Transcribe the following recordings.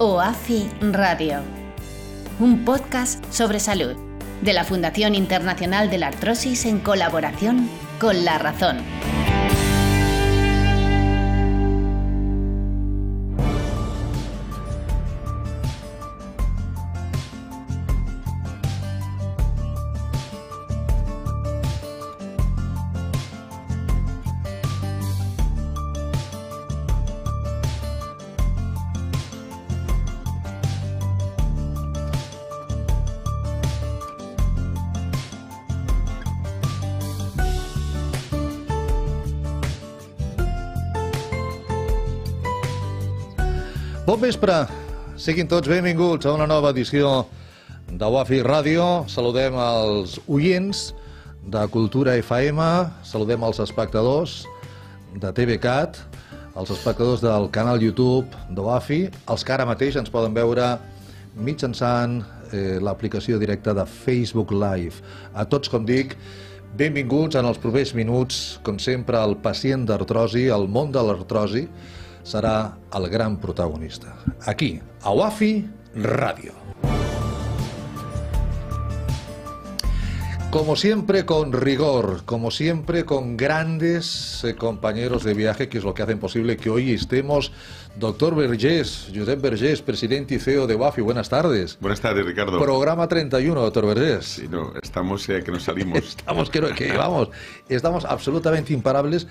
OAFI Radio. Un podcast sobre salud de la Fundación Internacional de la Artrosis en colaboración con La Razón. Bon vespre, siguin tots benvinguts a una nova edició de Wafi Ràdio. Saludem els oients de Cultura FM, saludem els espectadors de TVCAT, els espectadors del canal YouTube de Wafi, els que ara mateix ens poden veure mitjançant eh, l'aplicació directa de Facebook Live. A tots, com dic, benvinguts en els propers minuts, com sempre, el pacient d'artrosi, el món de l'artrosi, serà el gran protagonista. Aquí, a UAFI Radio. Como siempre con rigor, como siempre con grandes eh, compañeros de viaje, que es lo que hacen posible que hoy estemos. Doctor Vergés, Josep Vergés, presidente y CEO de UAFI, buenas tardes. Buenas tardes, Ricardo. Programa 31, doctor Vergés. Sí, no, estamos eh, que nos salimos. estamos que, que vamos, estamos absolutamente imparables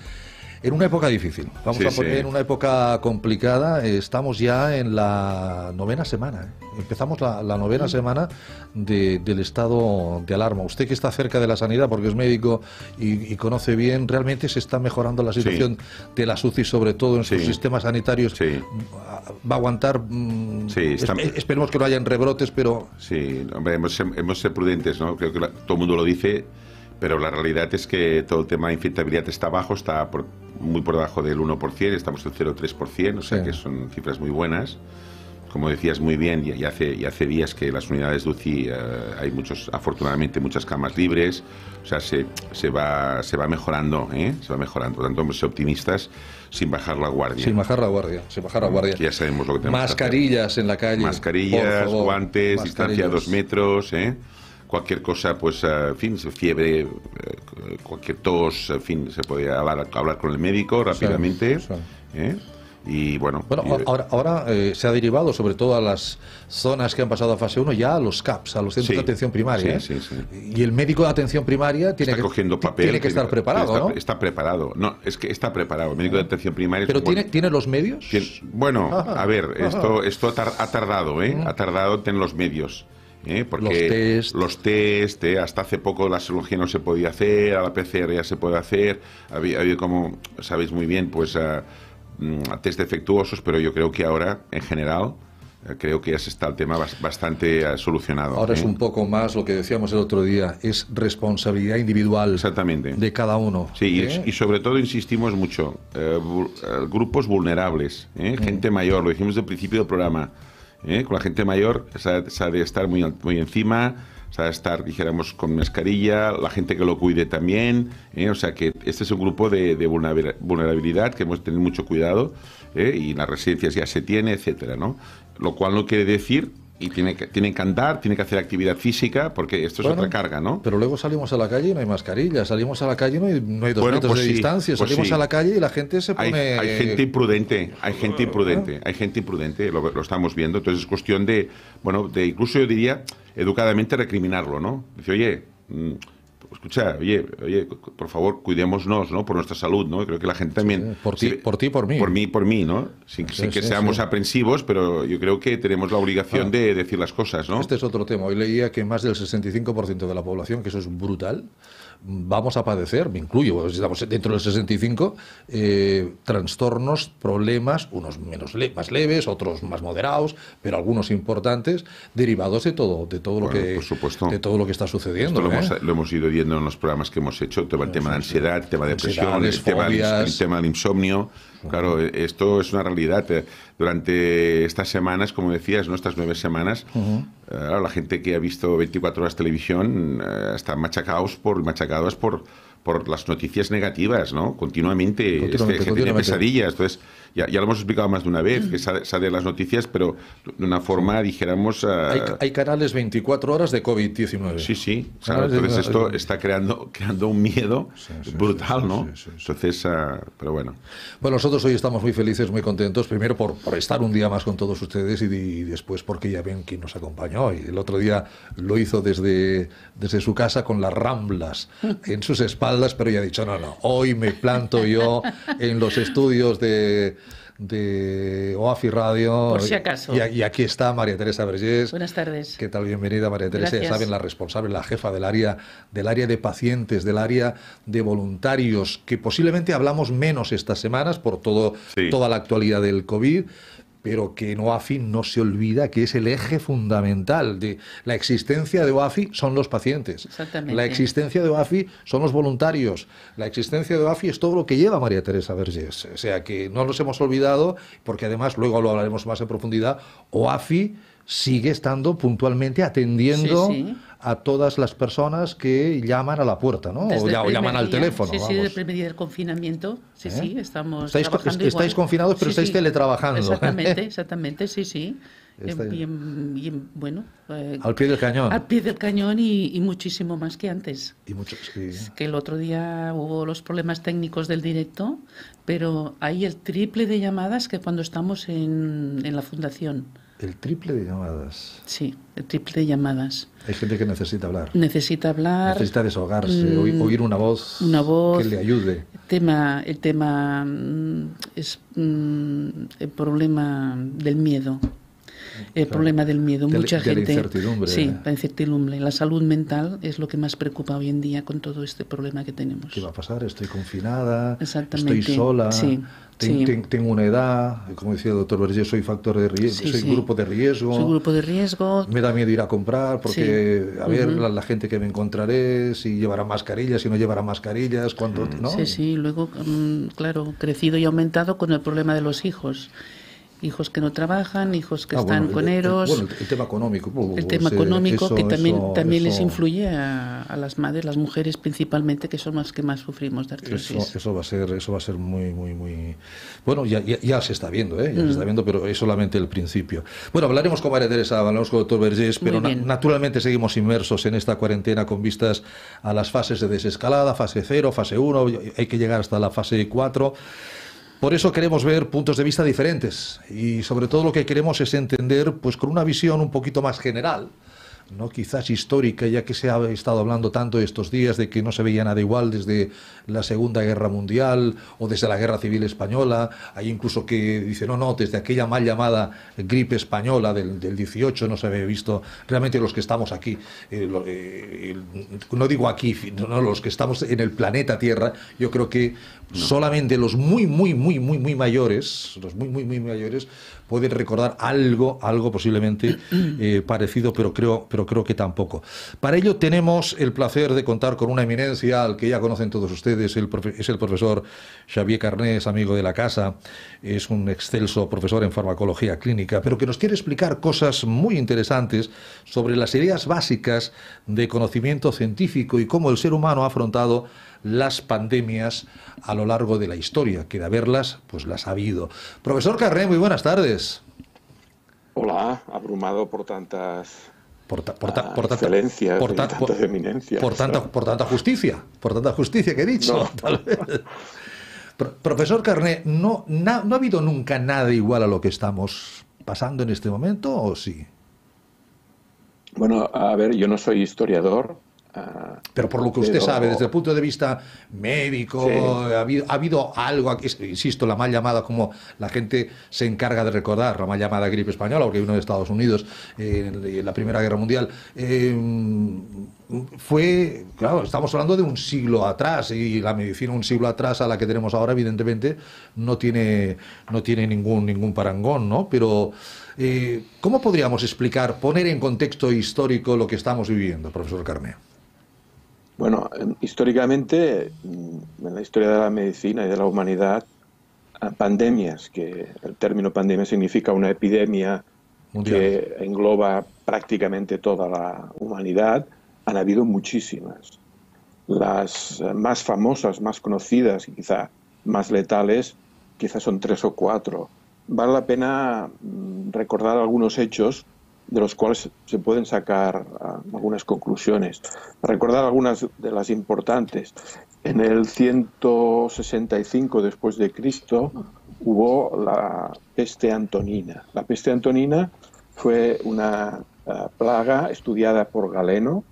en una época difícil. Vamos Sí, a poner sí. en una época complicada. Estamos ya en la novena semana. ¿eh? Empezamos la, la novena semana de- del estado de alarma. Usted que está cerca de la sanidad, porque es médico y, y conoce bien, realmente se está mejorando la situación de la UCI, sobre todo en sus sistemas sanitarios. Sí. Va a aguantar. mm, Sí, está- espe- esperemos que no hayan rebrotes, pero Sí, hombre, hemos, hemos ser prudentes, ¿no? Creo que la- todo el mundo lo dice, pero la realidad es que todo el tema de infectabilidad está bajo, está por- muy por debajo del 1%, estamos en 0,3%, o sea Sí. que son cifras muy buenas. Como decías muy bien, y, hace, y hace días que las unidades de UCI eh, hay muchos, afortunadamente, muchas camas libres, o sea, se, se, va, se va mejorando, ¿eh? Se va mejorando. Por tanto, ser optimistas sin bajar la guardia. sin bajar la guardia. Sin bajar la guardia. Ya sabemos lo que tenemos que hacer. Mascarillas en la calle. Mascarillas, favor. guantes, distancia Mascarillas. dos metros, ¿eh? Cualquier cosa, pues, eh, en fin, fiebre, eh, cualquier tos, en fin, se puede hablar, hablar con el médico rápidamente. sí. ¿eh? Y bueno, Bueno, y- ahora, ahora eh, se ha derivado, sobre todo a las zonas que han pasado a fase 1, ya a los CAPS, a los centros Sí, de atención primaria. sí, ¿eh? sí, sí. Y el médico de atención primaria tiene, está que, cogiendo ti- papel. tiene que estar preparado, está, ¿no? Está preparado. No, es que está preparado. El médico de atención primaria. Pero tiene, buen- tiene los medios. Bueno, Ajá, a ver, ajá. esto, esto ha tar- ha tardado, ¿eh? Ha tardado en los medios. ¿Eh? Porque Los test. los test, ¿eh? hasta hace poco la serología no se podía hacer, a la PCR ya se puede hacer. Había, había como sabéis muy bien, pues ah, mm, test defectuosos, pero yo creo que ahora, en general, eh, creo que ya se está el tema bas- bastante ah, solucionado. Ahora es ¿eh? un poco más lo que decíamos el otro día, es responsabilidad individual Exactamente. de cada uno. Sí, y- ¿eh? y, sobre todo insistimos mucho, eh, eh, grupos vulnerables, ¿eh? Mm. gente mayor, lo dijimos al principio del programa, ¿eh? con la gente mayor se ha, de estar muy, muy encima, se ha de estar, dijéramos, con mascarilla, la gente que lo cuide también, ¿eh? o sea que este es un grupo de, de vulnerabil- vulnerabilidad que hemos de tener mucho cuidado ¿eh? y las residencias ya se tiene, etcétera, ¿no? Lo cual no quiere decir... Y tiene que, tiene que andar, tiene que hacer actividad física, porque esto es otra carga, ¿no? Pero luego salimos a la calle y no hay mascarilla, salimos a la calle y no hay, no hay dos Bueno, metros pues de sí, distancia, pues salimos sí. a la calle y la gente se pone... hay gente imprudente, hay gente imprudente, hay gente imprudente, lo, lo estamos viendo. Entonces es cuestión de, bueno, de incluso yo diría, educadamente recriminarlo, ¿no? Dice, oye, mm, escucha, oye, oye, por favor, cuidémonos, ¿no? Por nuestra salud, ¿no? Creo que la gente también... sí, por ti- por ti, por mí. Por mí, por mí, ¿no? Sin, Sí, sin que sí, seamos aprensivos, pero yo creo que tenemos la obligación Ah. de decir las cosas, ¿no? Este es otro tema. Hoy leía que más del 65% de la población, que eso es brutal, vamos a padecer, me incluyo, estamos dentro del 65, eh, trastornos, problemas, unos menos más leves, otros más moderados, pero algunos importantes, derivados de todo, de todo lo que de todo lo que está sucediendo. Esto ¿eh? lo, hemos, ido viendo en los programas que hemos hecho, el tema, de ansiedad, el tema de depresión, el tema, el tema del insomnio. Claro, esto es una realidad. Durante estas semanas, como decías, ¿no? estas nueve semanas, eh, la gente que ha visto 24 horas televisión eh, está machacados por, machacados por, por las noticias negativas, ¿no? Continuamente, continuamente, este, tiene pesadillas. Entonces, ya, ya, lo hemos explicado más de una vez, que sale, sale las noticias, pero de una forma, dijéramos... hay, hay, canales 24 horas de COVID-19. Sí, sí. Entonces esto está creando, creando un miedo brutal, ¿no? Entonces, uh, pero bueno. Bueno, nosotros hoy estamos muy felices, muy contentos, primero por, por estar un día más con todos ustedes y, y, después porque ya ven quién nos acompañó. Y el otro día lo hizo desde, desde su casa con las ramblas en sus espaldas, pero ya ha dicho, no, no, hoy me planto yo en los estudios de de OAFI Radio. Por si acaso. Y, aquí está María Teresa Vergés. Buenas tardes. ¿Qué tal? Bienvenida, María Teresa. Ya saben, la responsable, la jefa del área, del área de pacientes, del área de voluntarios, que posiblemente hablamos menos estas semanas por todo, toda la actualidad del COVID pero que en OAFI no se olvida que es el eje fundamental de la existencia de OAFI son los pacientes. Exactamente. La existencia de OAFI son los voluntarios. La existencia de OAFI es todo lo que lleva María Teresa Vergés. O sea que no nos hemos olvidado, porque además luego lo hablaremos más en profundidad, OAFI sigue estando puntualmente atendiendo a todas las personas que llaman a la puerta, ¿no? o, llaman al teléfono. Sí, sí, desde el primer confinamiento. Sí, sí, ¿Eh? estamos estáis, estáis confinados, pero estáis teletrabajando. Exactamente, exactamente, sí, sí. Y, bueno, eh, al pie del cañón. Al pie del cañón y, muchísimo más que antes. Y mucho, Que el otro día hubo los problemas técnicos del directo, pero hay el triple de llamadas que cuando estamos en, en la fundación. El triple de llamadas. Sí, el triple de llamadas. Hay gente que necesita hablar. Necesita hablar. Necesita desahogarse, mm, oír una voz, una voz que le ayude. El tema, el tema mm, es mm, el problema del miedo. El problema del miedo. Mucha gente. La incertidumbre. Sí, la incertidumbre. La salud mental es lo que más preocupa hoy en día con todo este problema que tenemos. ¿Qué va a pasar? Estoy confinada. Exactamente. Estoy sola. Sí tengo una edad, como decía el doctor Vergés, soy factor de riesgo, soy grupo de riesgo. Soy grupo de riesgo. Me da miedo ir a comprar porque, a ver, la, gente que me encontraré, si llevará mascarillas, si no llevará mascarillas, cuánto, mm. ¿no? Sí, sí, luego, mm, claro, crecido y aumentado con el problema de los hijos hijos que no trabajan, hijos que ah, están con eros. Bueno, el, tema económico. el tema económico que también, también les influye a, las madres, las mujeres principalmente, que son las que más sufrimos de artrosis. Eso, va a ser, eso va a ser muy, muy, muy. Bueno, ya, ya, se está viendo, ¿eh? Ya se está mm. viendo, pero es solamente el principio. Bueno, hablaremos con María Teresa, hablaremos con el doctor Vergés, pero naturalmente seguimos inmersos en esta cuarentena con vistas a las fases de desescalada, fase 0, fase 1, hay que llegar hasta la fase 4. Por eso queremos ver puntos de vista diferentes y sobre todo lo que queremos es entender pues con una visión un poquito más general ¿no? quizás histórica, ya que se ha estado hablando tanto estos días de que no se veía nada igual desde la Segunda Guerra Mundial o desde la Guerra Civil Española. Hay incluso que dice, no, no, desde aquella mal llamada gripe española del, del 18 no se había visto. Realmente los que estamos aquí, eh, eh, no digo aquí, no, los que estamos en el planeta Tierra, yo creo que solamente los muy, muy, muy, muy, muy mayores, los muy, muy, muy mayores, pueden recordar algo, algo posiblemente eh, parecido, pero creo, pero creo que tampoco. Para ello tenemos el placer de contar con una eminencia al que ya conocen todos ustedes, el es el profesor Xavier Carnés, amigo de la casa, es un excelso profesor en farmacología clínica, pero que nos quiere explicar cosas muy interesantes sobre las ideas básicas de conocimiento científico y cómo el ser humano ha afrontado las pandemias a lo largo de la historia, que de haberlas, pues las ha habido. Profesor Carré, muy buenas tardes. Hola, abrumado por tantas por, por, por, por, excelencias, por, tantas eminencias. Por tanta, por tanta justicia, por tanta justicia que he dicho. Profesor Carné, ¿no, ¿no ha habido nunca nada igual a lo que estamos pasando en este momento o sí? Bueno, a ver, yo no soy historiador, pero por lo que usted sabe, desde el punto de vista médico, ha, habido, algo, aquí, insisto, la mal llamada, como la gente se encarga de recordar, la mal llamada gripe española, porque vino de Estados Unidos en, la Primera Guerra Mundial. Eh, fue, claro, estamos hablando de un siglo atrás y la medicina un siglo atrás a la que tenemos ahora, evidentemente, no tiene, no tiene ningún, ningún parangón, ¿no? Pero, eh, ¿cómo podríamos explicar, poner en contexto histórico lo que estamos viviendo, profesor Carmé? Bueno, em, históricamente, mm, en la historia de la medicina y de la humanidad, pandemias, que el término pandemia significa una epidemia que engloba prácticamente toda la humanidad, han habido muchísimas. Las eh, más famosas, más conocidas y quizá más letales, quizás son tres o cuatro. Vale la pena mm, recordar algunos hechos de los cuales se pueden sacar ah, algunas conclusiones. Recordar algunas de las importantes. En el 165 después de Cristo hubo la peste antonina. La peste antonina fue una ah, plaga estudiada por Galeno,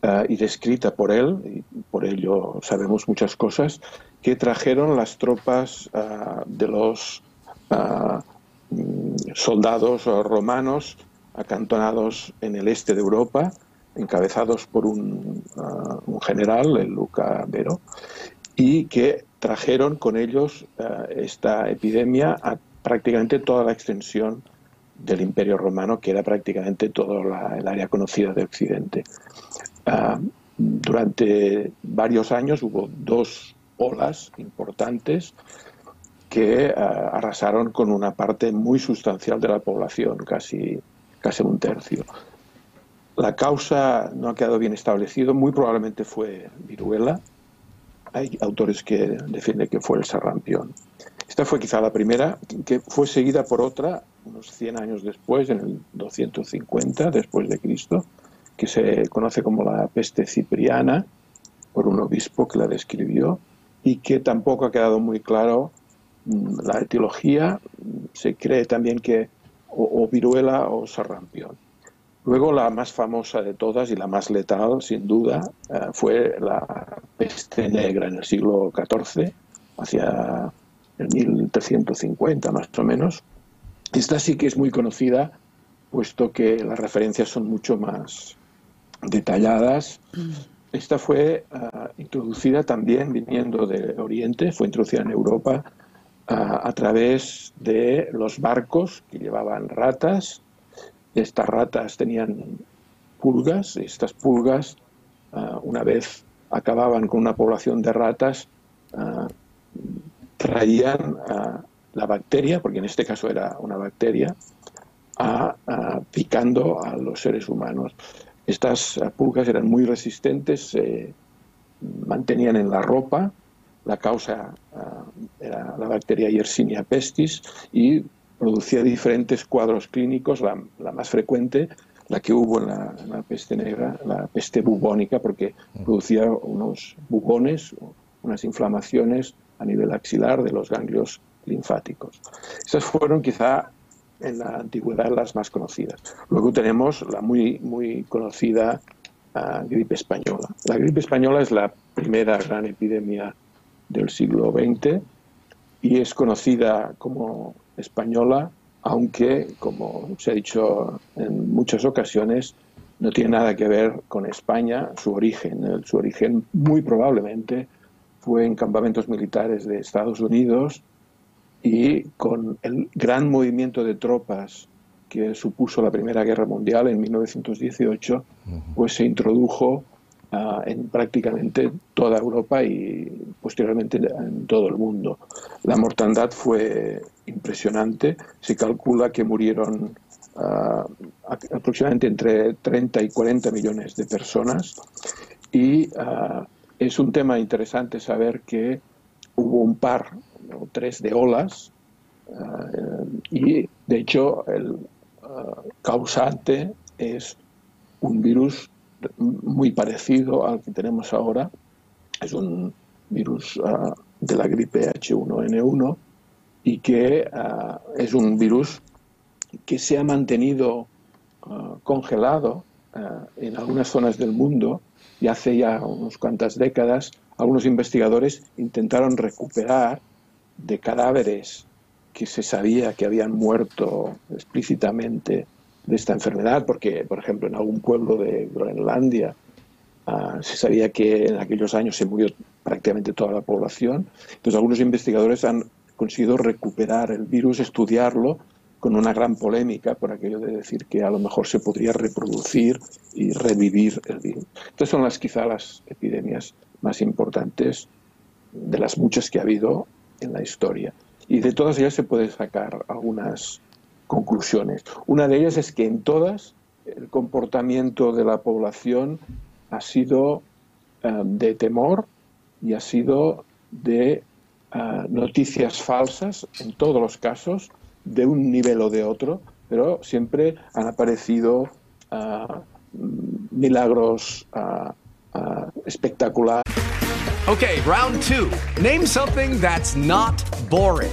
eh, y descrita por él, y por ello sabemos muchas cosas, que trajeron las tropas de los eh, soldados romanos acantonados en el este de Europa, encabezados por un, un general, el Luca Vero, y que trajeron con ellos esta epidemia a prácticamente toda la extensión del Imperio Romano, que era prácticamente todo el área conocida de Occidente. Ah, durante varios años hubo dos olas importantes que ah, arrasaron con una parte muy sustancial de la población, casi, casi un tercio. La causa no ha quedado bien establecido, muy probablemente fue viruela. Hay autores que defienden que fue el sarampión. Esta fue quizá la primera, que fue seguida por otra unos 100 años después, en el 250 después de Cristo, que se conoce como la peste cipriana, por un obispo que la describió, y que tampoco ha quedado muy claro mm, la etiología. Se cree también que o, viruela o sarrampión. Luego la más famosa de todas y la más letal, sin duda, eh, fue la peste negra en el siglo XIV, hacia el 1350 más o menos. Esta sí que es muy conocida, puesto que las referencias son mucho más detalladas. Esta fue ah, introducida también viniendo de Oriente, fue introducida en Europa ah, a través de los barcos que llevaban ratas. Estas ratas tenían pulgas, estas pulgas, ah, una vez acababan con una población de ratas, traían la bacteria, porque en este caso era una bacteria, picando a los seres humanos. Estas pulgas eran muy resistentes, se mantenían en la ropa, la causa ah, era la bacteria Yersinia pestis y producía diferentes cuadros clínicos, la, más frecuente, la que hubo en la, peste negra, la peste bubónica, porque mm. producía unos bubones, unas inflamaciones a nivel axilar de los ganglios linfáticos. Estas fueron quizá en la antigüedad las más conocidas. Luego tenemos la muy, muy conocida ah, gripe española. La gripe española es la primera gran epidemia del siglo XX y es conocida como española, aunque, como se ha dicho en muchas ocasiones, no tiene nada que ver con España, su origen. Su origen muy probablemente fue en campamentos militares de Estados Unidos y con el gran movimiento de tropas que supuso la Primera Guerra Mundial en 1918, pues se introdujo ah, en prácticamente toda Europa y posteriormente en todo el mundo. La mortandad fue impresionante, se calcula que murieron ah, aproximadamente entre 30 y 40 millones de personas. Y ah, es un tema interesante saber que hubo un par o tres de olas y de hecho el causante es un virus muy parecido al que tenemos ahora. Es un virus eh, de la gripe H1N1 y que es un virus que se ha mantenido congelado en algunas zonas del mundo y hace ya unas cuantas décadas algunos investigadores intentaron recuperar de cadáveres que se sabía que habían muerto explícitamente de esta enfermedad, porque, por ejemplo, en algún pueblo de Groenlandia Ah, se sabía que en aquellos años se murió prácticamente toda la población. Entonces algunos investigadores han conseguido recuperar el virus, estudiarlo con una gran polémica por aquello de decir que a lo mejor se podría reproducir y revivir el virus. Estas son las quizá las epidemias más importantes de las muchas que ha habido en la historia. Y de todas ellas se puede sacar algunas conclusiones. Una de ellas es que en todas el comportamiento de la población ha sido eh, de temor y ha sido de eh, noticias falsas en todos los casos, de un nivel o de otro, pero siempre han aparecido uh, milagros uh, espectaculares. Okay, round two. Name something that's not boring.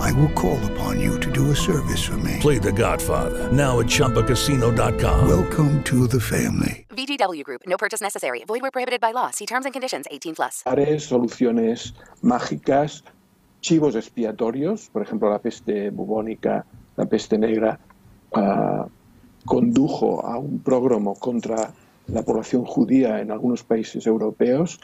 I will call upon you to do a service for me. Play The Godfather now at Choppacasino.com. Welcome to the family. VGW Group. No purchase necessary. Void where prohibited by law. See terms and conditions. 18 plus. Soluciones mágicas, chivos expiatorios, por ejemplo, la peste bubónica, la peste negra, uh, condujo a un prógromo contra la población judía en algunos países europeos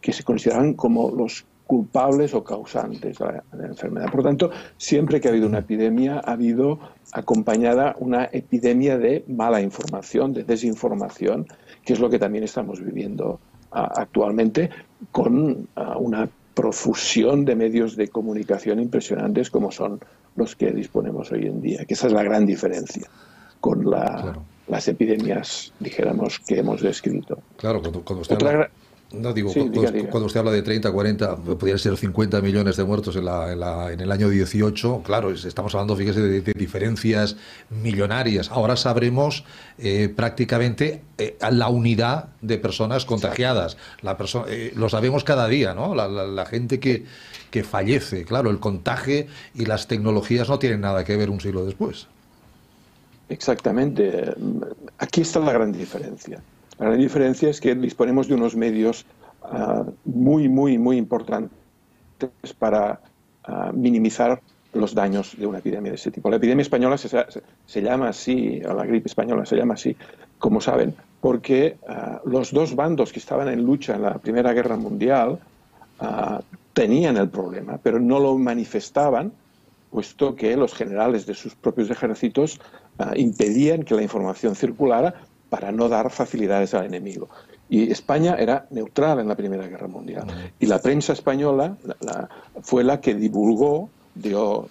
que se consideran como los culpables o causantes de la, de la, enfermedad. Por tanto, siempre que ha habido una epidemia, ha habido acompañada una epidemia de mala información, de desinformación, que es lo que también estamos viviendo uh, actualmente, con uh, una profusión de medios de comunicación impresionantes como son los que disponemos hoy en día, que esa es la gran diferencia con la, claro. las epidemias, dijéramos, que hemos descrito. Claro, cuando, cuando usted Otra, habla... No, digo, sí, cuando, diga, diga. cuando, usted habla de 30, 40, podrían ser 50 millones de muertos en, la, en, la, en el año 18, claro, estamos hablando, fíjese, de, de diferencias millonarias. Ahora sabremos eh, prácticamente eh, la unidad de personas contagiadas. La perso eh, lo sabemos cada día, ¿no? La, la, la gente que, que fallece. Claro, el contagio y las tecnologías no tienen nada que ver un siglo después. Exactamente. Aquí está la gran diferencia. La gran diferencia es que disponemos de unos medios uh, muy, muy, muy importantes para uh, minimizar los daños de una epidemia de ese tipo. La epidemia española se, llama así, o la gripe española se llama así, como saben, porque uh, los dos bandos que estaban en lucha en la Primera Guerra Mundial tenían el problema, pero no lo manifestaban, puesto que los generales de sus propios ejércitos impedían que la información circulara para no dar facilidades al enemigo. Y España era neutral en la Primera Guerra Mundial. Y la prensa española la, la, fue la que divulgó, dio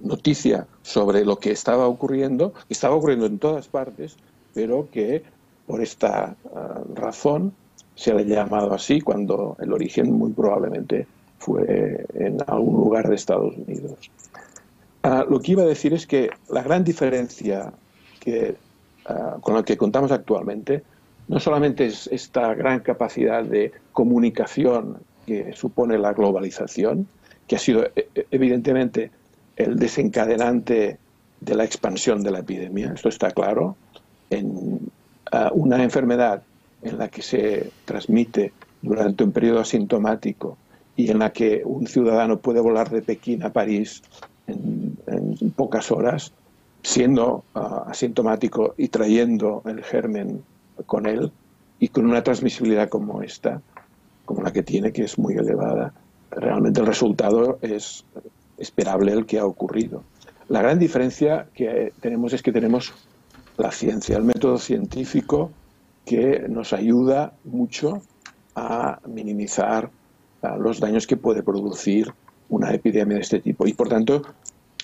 noticia sobre lo que estaba ocurriendo, que estaba ocurriendo en todas partes, pero que por esta uh, razón se le ha llamado así cuando el origen muy probablemente fue en algún lugar de Estados Unidos. Uh, lo que iba a decir es que la gran diferencia que uh, con la que contamos actualmente no solamente es esta gran capacidad de comunicación que supone la globalización, que ha sido e, e, evidentemente el desencadenante de la expansión de la epidemia, esto está claro, en uh, una enfermedad en la que se transmite durante un periodo asintomático y en la que un ciudadano puede volar de Pekín a París en pocas horas, siendo uh, asintomático y trayendo el germen con él y con una transmisibilidad como esta, como la que tiene, que es muy elevada, realmente el resultado es esperable el que ha ocurrido. La gran diferencia que tenemos es que tenemos la ciencia, el método científico que nos ayuda mucho a minimizar uh, los daños que puede producir una epidemia de este tipo. Y, por tanto,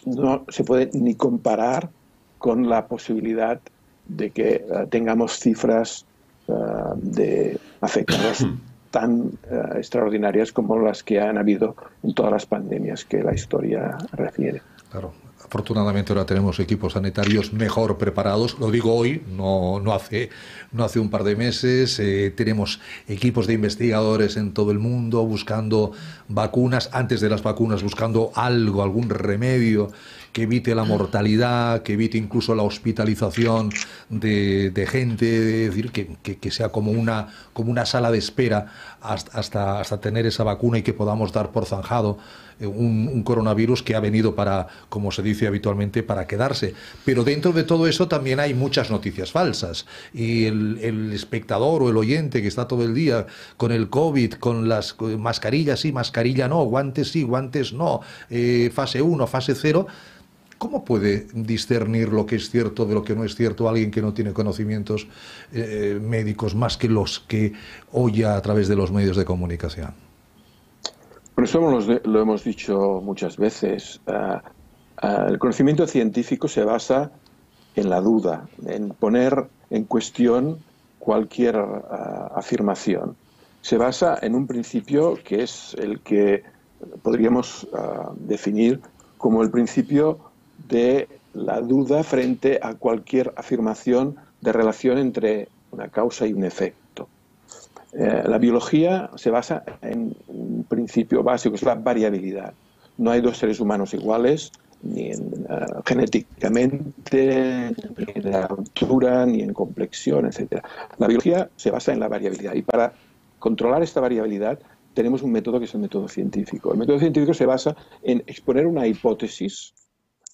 no se puede ni comparar con la posibilidad de que eh, tengamos cifras eh, de afectadas tan eh, extraordinarias como las que han habido en todas las pandemias que la historia refiere. Claro. Afortunadamente ahora tenemos equipos sanitarios mejor preparados, lo digo hoy, no, no, hace, no hace un par de meses. Eh, tenemos equipos de investigadores en todo el mundo buscando vacunas, antes de las vacunas buscando algo, algún remedio que evite la mortalidad, que evite incluso la hospitalización de, de gente, es decir, que, que, sea como una, como una sala de espera hasta, hasta, hasta tener esa vacuna y que podamos dar por zanjado eh, un, un, coronavirus que ha venido para, como se dice habitualmente, para quedarse. Pero dentro de todo eso también hay muchas noticias falsas. Y el, el espectador o el oyente que está todo el día con el COVID, con las mascarillas sí, mascarilla no, guantes sí, guantes no, eh, fase 1, fase 0, ¿Cómo puede discernir lo que es cierto de lo que no es cierto alguien que no tiene conocimientos eh, médicos más que los que oye a través de los medios de comunicación? Por eso lo, hemos dicho muchas veces. Uh, uh, el conocimiento científico se basa en la duda, en poner en cuestión cualquier uh, afirmación. Se basa en un principio que es el que podríamos definir como el principio de la duda frente a cualquier afirmación de relación entre una causa y un efecto. Eh, la biología se basa en un principio básico, es la variabilidad. No hay dos seres humanos iguales, ni en, uh, genéticamente, ni en altura, ni en complexión, etc. La biología se basa en la variabilidad y para controlar esta variabilidad tenemos un método que es el método científico. El método científico se basa en exponer una hipótesis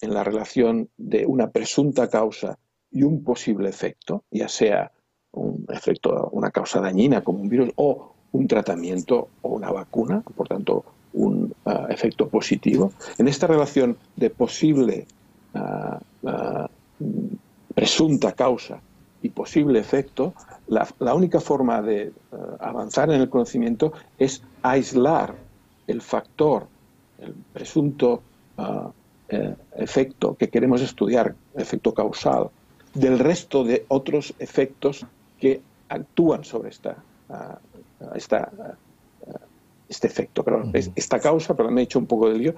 en la relación de una presunta causa y un posible efecto, ya sea un efecto, una causa dañina como un virus o un tratamiento o una vacuna, por tanto un uh, efecto positivo. En esta relación de posible uh, presunta causa y posible efecto, la, la única forma de avanzar en el conocimiento es aislar el factor, el presunto eh, efecto que queremos estudiar, efecto causal, del resto de otros efectos que actúan sobre esta, uh, esta, uh, este efecto. -huh. esta causa, pero me he hecho un poco de lío,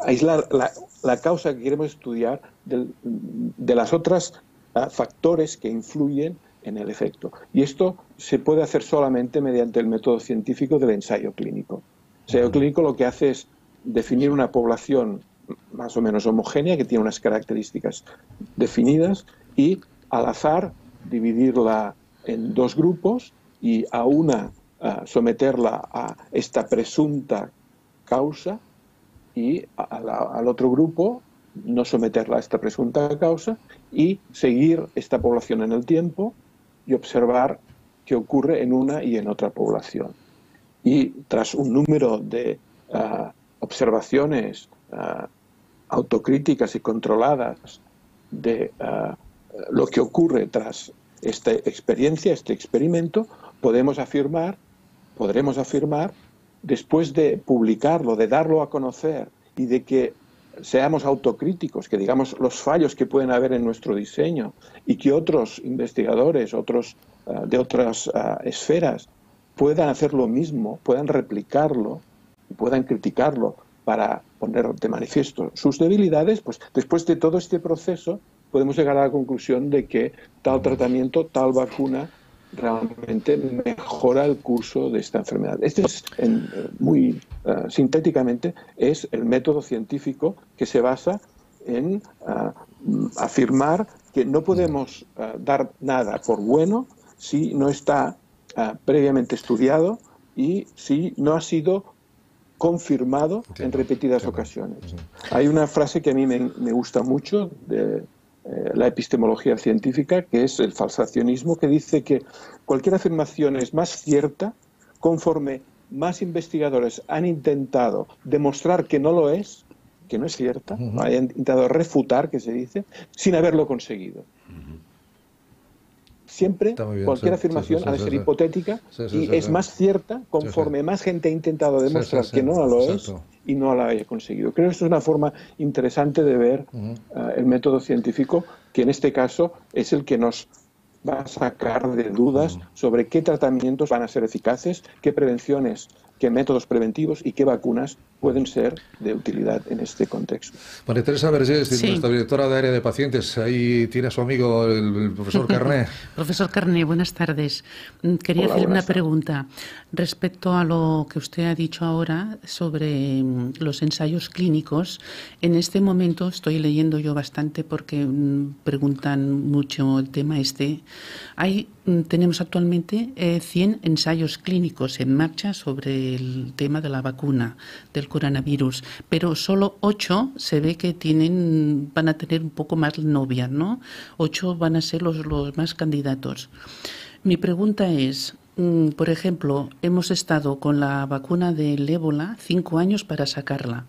aislar la, la causa que queremos estudiar del, de las otras uh, factores que influyen en el efecto. Y esto se puede hacer solamente mediante el método científico del ensayo clínico. El ensayo clínico lo que hace es definir una población más o menos homogénea, que tiene unas características definidas, y al azar dividirla en dos grupos y a una uh, someterla a esta presunta causa y al otro grupo no someterla a esta presunta causa y seguir esta población en el tiempo y observar qué ocurre en una y en otra población. Y tras un número de uh, observaciones uh, autocríticas y controladas de uh, lo que ocurre tras esta experiencia, este experimento, podemos afirmar, podremos afirmar, después de publicarlo, de darlo a conocer y de que seamos autocríticos, que digamos los fallos que pueden haber en nuestro diseño y que otros investigadores, otros uh, de otras uh, esferas puedan hacer lo mismo, puedan replicarlo puedan criticarlo para poner de manifiesto sus debilidades, pues después de todo este proceso podemos llegar a la conclusión de que tal tratamiento, tal vacuna realmente mejora el curso de esta enfermedad. Este es, en, muy uh, sintéticamente, es el método científico que se basa en uh, afirmar que no podemos dar nada por bueno si no está previamente estudiado y si no ha sido confirmado Entiendo. en repetidas Entiendo. ocasiones. Hay una frase que a mí me, me gusta mucho de eh, la epistemología científica, que es el falsacionismo, que dice que cualquier afirmación es más cierta conforme más investigadores han intentado demostrar que no lo es, que no es cierta, uh -huh. han intentado refutar, que se dice, sin haberlo conseguido. Uh -huh siempre bien, cualquier sí, afirmación sí, sí, ha de ser hipotética y es más cierta conforme más gente ha intentado demostrar que no lo es y no la haya conseguido. Creo que esto es una forma interesante de ver uh -huh. uh, el método científico que en este caso es el que nos va a sacar de dudas sobre qué tratamientos van a ser eficaces, qué prevenciones qué métodos preventivos y qué vacunas pueden ser de utilidad en este contexto. María Teresa Vergés, nuestra directora de área de pacientes, ahí tiene a su amigo el, profesor Carné. profesor Carné, buenas tardes. Mm, quería hacer una pregunta respecto a lo que usted ha dicho ahora sobre mm, los ensayos clínicos. En este momento estoy leyendo yo bastante porque mm, preguntan mucho el tema este. Hay, tenemos actualmente 100 eh, ensayos clínicos en marcha sobre el tema de la vacuna del coronavirus, pero solo ocho se ve que tienen, van a tener un poco más novia, ¿no? Ocho van a ser los, los más candidatos. Mi pregunta es, mm, por ejemplo, hemos estado con la vacuna del ébola cinco años para sacarla.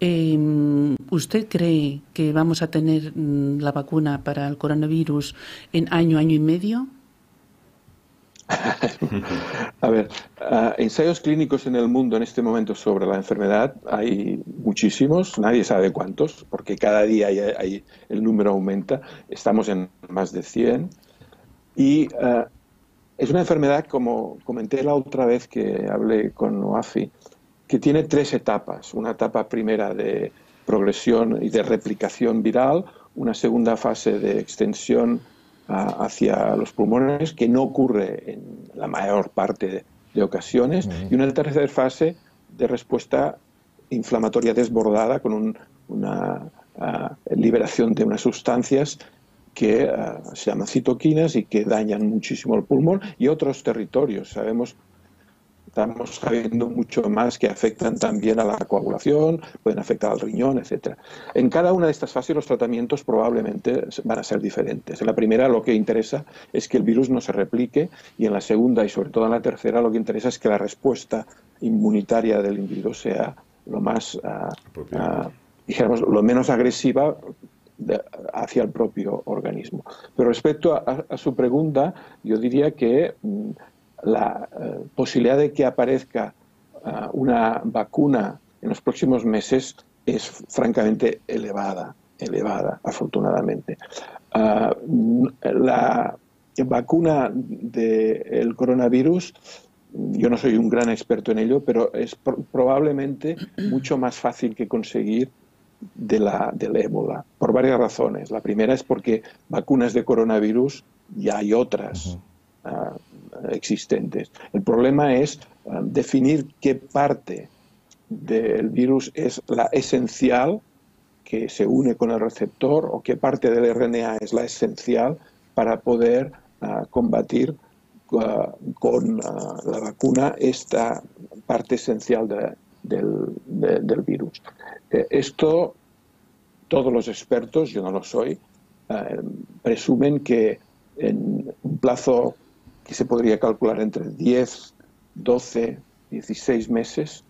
Em, ¿Usted cree que vamos a tener mm, la vacuna para el coronavirus en año, año y medio? a ver, ah, ensayos clínicos en el mundo en este momento sobre la enfermedad hay muchísimos, nadie sabe cuántos, porque cada día el número aumenta, estamos en más de 100. Y ah, es una enfermedad, como comenté la otra vez que hablé con OAFI, que tiene tres etapas. Una etapa primera de progresión y de replicación viral, una segunda fase de extensión hacia los pulmones, que no ocurre en la mayor parte de, ocasiones, y una tercera fase de respuesta inflamatoria desbordada con una liberación de unas sustancias que se llaman citoquinas y que dañan muchísimo el pulmón y otros territorios. Sabemos estamos sabiendo mucho más que afectan también a la coagulación, pueden afectar al riñón, etc. En cada una de estas fases los tratamientos probablemente van a ser diferentes. En la primera lo que interesa es que el virus no se replique y en la segunda y sobre todo en la tercera lo que interesa es que la respuesta inmunitaria del individuo sea lo más, ah, dijéramos, lo menos agresiva hacia el propio organismo. Pero respecto a, a, su pregunta, yo diría que mm, la eh, posibilidad de que aparezca eh, una vacuna en los próximos meses es francamente elevada, elevada, afortunadamente. Eh, la vacuna del coronavirus, yo no soy un gran experto en ello, pero es probablemente mucho más fácil que conseguir de la, del ébola, por varias razones. La primera es porque vacunas de coronavirus ya hay otras existentes. El problema es eh, definir qué parte del virus es la esencial que se une con el receptor o qué parte del RNA es la esencial para poder eh, combatir eh, con la vacuna esta parte esencial del, virus. esto todos los expertos, yo no lo soy, presumen que en un plazo que se podría calcular entre 10, 12, 16 meses,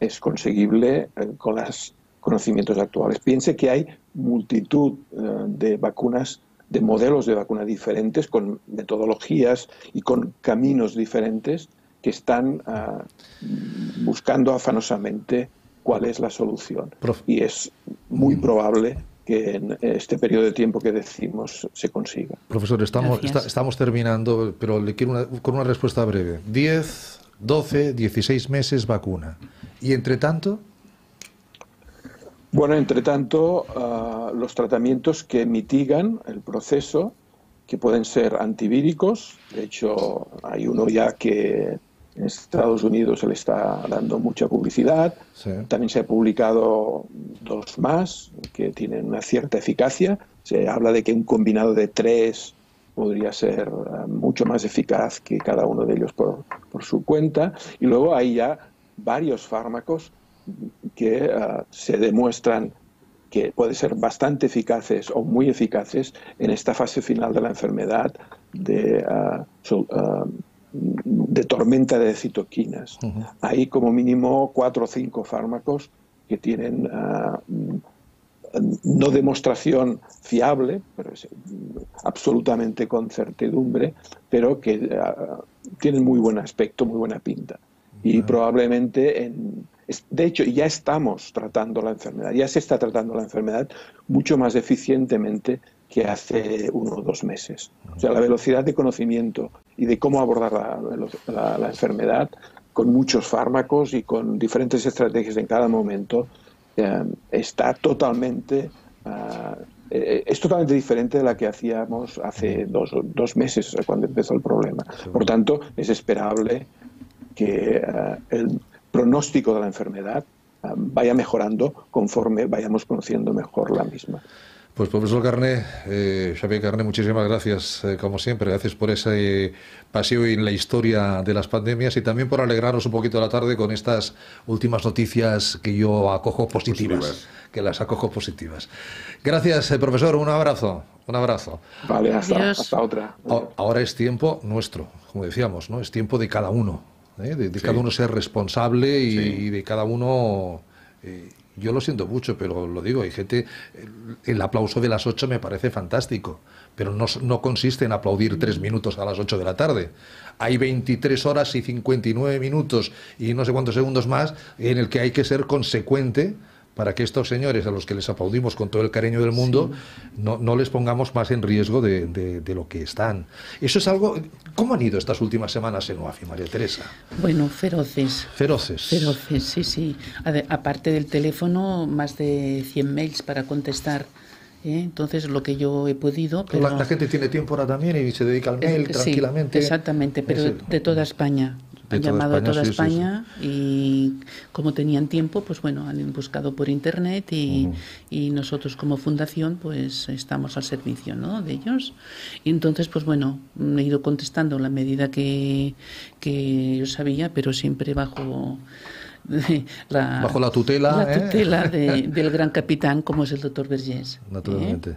es conseguible eh, con los conocimientos actuales. Piense que hay multitud eh, de vacunas, de modelos de vacuna diferentes, con metodologías y con caminos diferentes que están ah, buscando afanosamente cuál es la solución. Y es muy probable que en este periodo de tiempo que decimos se consiga. Profesor, estamos, estamos terminando, pero le quiero una, con una respuesta breve. 10, 12, 16 meses vacuna. ¿Y entre tanto? Bueno, entre tanto, ah, los tratamientos que mitigan el proceso, que pueden ser antivíricos, de hecho hay uno ya que en Estados Unidos se le está dando mucha publicidad. También se ha publicado dos más que tienen una cierta eficacia. Se habla de que un combinado de tres podría ser eh, mucho más eficaz que cada uno de ellos por, su cuenta. Y luego hay ya varios fármacos que eh, se demuestran que pueden ser bastante eficaces o muy eficaces en esta fase final de la enfermedad de uh, de tormenta de citoquinas. Hay como mínimo cuatro o cinco fármacos que tienen ah, no demostración fiable, pero absolutamente con certidumbre, pero que ah, tienen muy buen aspecto, muy buena pinta. Y probablemente, en, de hecho, ya estamos tratando la enfermedad, ya se está tratando la enfermedad mucho más eficientemente que hace uno o dos meses. O sea, la velocidad de conocimiento y de cómo abordar la, la, enfermedad con muchos fármacos y con diferentes estrategias en cada momento eh, está totalmente ah, eh, es totalmente diferente de la que hacíamos hace dos, dos meses cuando empezó el problema. Por tanto, es esperable que ah, el pronóstico de la enfermedad ah, vaya mejorando conforme vayamos conociendo mejor la misma. Pues profesor Carné, eh, Xavier Carné, muchísimas gracias, eh, como siempre, gracias por ese paseo en la historia de las pandemias y también por alegrarnos un poquito la tarde con estas últimas noticias que yo acojo positivas, que las acojo positivas. Gracias, eh, profesor, un abrazo, un abrazo. Vale, hasta, hasta otra. Ahora es tiempo nuestro, como decíamos, ¿no? Es tiempo de cada uno, ¿eh? de, cada uno ser responsable y, de cada uno yo lo siento mucho, pero lo digo, hay gente, el aplauso de las 8 me parece fantástico, pero no, no consiste en aplaudir tres minutos a las 8 de la tarde. Hay 23 horas y 59 minutos y no sé cuántos segundos más en el que hay que ser consecuente para que estos señores a los que les aplaudimos con todo el cariño del mundo no, no, les pongamos más en riesgo de, de, lo que están. Eso es algo... ¿Cómo han ido estas últimas semanas en UAFI, María Teresa? Bueno, feroces. Feroces. Feroces, sí, sí. Aparte del teléfono, más de 100 mails para contestar. ¿eh? Entonces, lo que yo he podido... Pero... La, gente tiene tiempo ahora también y se dedica al mail tranquilamente. exactamente, pero de toda España han llamado a toda España y como tenían tiempo, pues bueno, han buscado por internet y, y, nosotros como fundación pues estamos al servicio ¿no? de ellos. Y entonces, pues bueno, he ido contestando la medida que, que yo sabía, pero siempre bajo... La, bajo la tutela, la ¿eh? tutela del gran capitán como es el doctor Vergés. Naturalmente. ¿eh?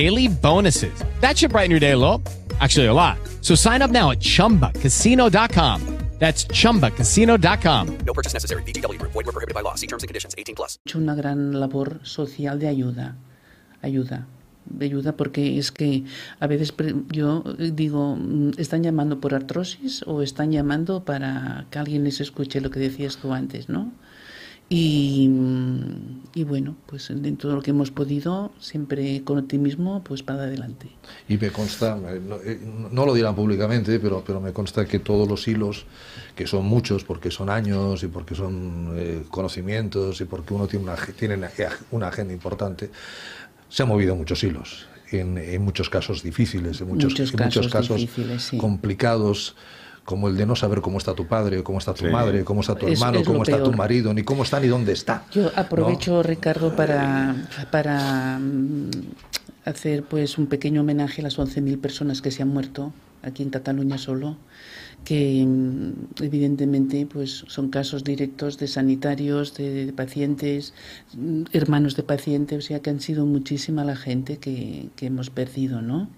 daily bonuses. That should brighten your day a little. Actually, a lot. So sign up now at chumbacasino.com. That's chumbacasino.com. No purchase necessary. Void were prohibited by law. See terms and conditions 18 plus. Hecho una gran labor social de ayuda. Ayuda. De ayuda porque es que a veces yo digo, ¿están llamando por artrosis o están llamando para que alguien les escuche lo que decías tú antes, no? Y, y, bueno, pues dentro de lo que hemos podido, siempre con optimismo, pues para adelante. Y me consta, eh, eh, no, lo dirán públicamente, pero, pero me consta que todos los hilos, que son muchos, porque son años y porque son eh, conocimientos y porque uno tiene una, tiene una agenda importante, se han movido muchos hilos. En, en muchos casos difíciles, en muchos, muchos en casos, muchos casos sí. complicados como el de no saber cómo está tu padre, cómo está tu madre, cómo está tu hermano, cómo está tu marido, ni cómo está ni dónde está. Yo aprovecho, Ricardo, para, para mm, hacer pues un pequeño homenaje a las 11.000 personas que se han muerto aquí en Cataluña solo, que mm, evidentemente pues son casos directos de sanitarios, de, pacientes, mm, hermanos de pacientes, o sea que han sido muchísima la gente que, que hemos perdido, ¿no?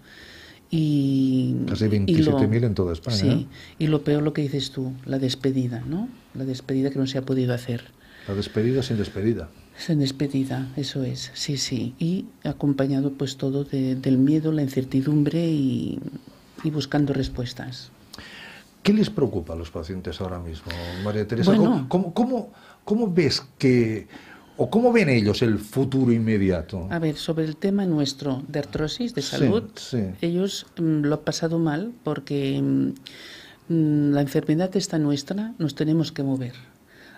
Y, Casi 27.000 en toda España. Sí, ¿eh? y lo peor lo que dices tú, la despedida, ¿no? La despedida que no se ha podido hacer. La despedida sin despedida. Sin despedida, eso es, sí, sí. Y acompañado pues todo de, del miedo, la incertidumbre y, y, buscando respuestas. ¿Qué les preocupa a los pacientes ahora mismo, María Teresa? Bueno, ¿Cómo, cómo, cómo ves que ¿O cómo ven ellos el futuro inmediato? A ver, sobre el tema nuestro de artrosis, de salud, sí, sí. ellos mm, lo han pasado mal porque mm, la enfermedad está nuestra, nos tenemos que mover.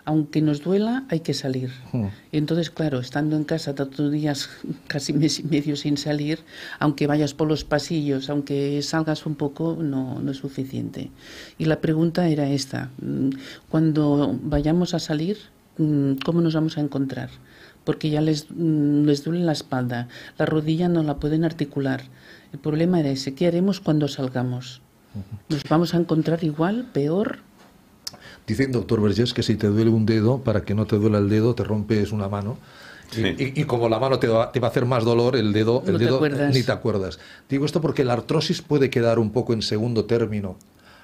aunque nos duela, hay que salir. Hmm. Entonces, claro, estando en casa tantos días, casi mes y medio sin salir, aunque vayas por los pasillos, aunque salgas un poco, no, no es suficiente. Y la pregunta era esta, mm, cuando vayamos a salir, mm, ¿cómo nos vamos a encontrar? Porque ya les, mm, les duele la espalda, la rodilla no la pueden articular. El problema era ese, ¿qué haremos cuando salgamos? ¿Nos vamos a encontrar igual, peor? Dice el doctor Vergés que si te duele un dedo, para que no te duela el dedo, te rompes una mano. Y, Sí. y- y como la mano te va, te va a hacer más dolor, el dedo, el No te dedo acuerdas. ni te acuerdas. Digo esto porque la artrosis puede quedar un poco en segundo término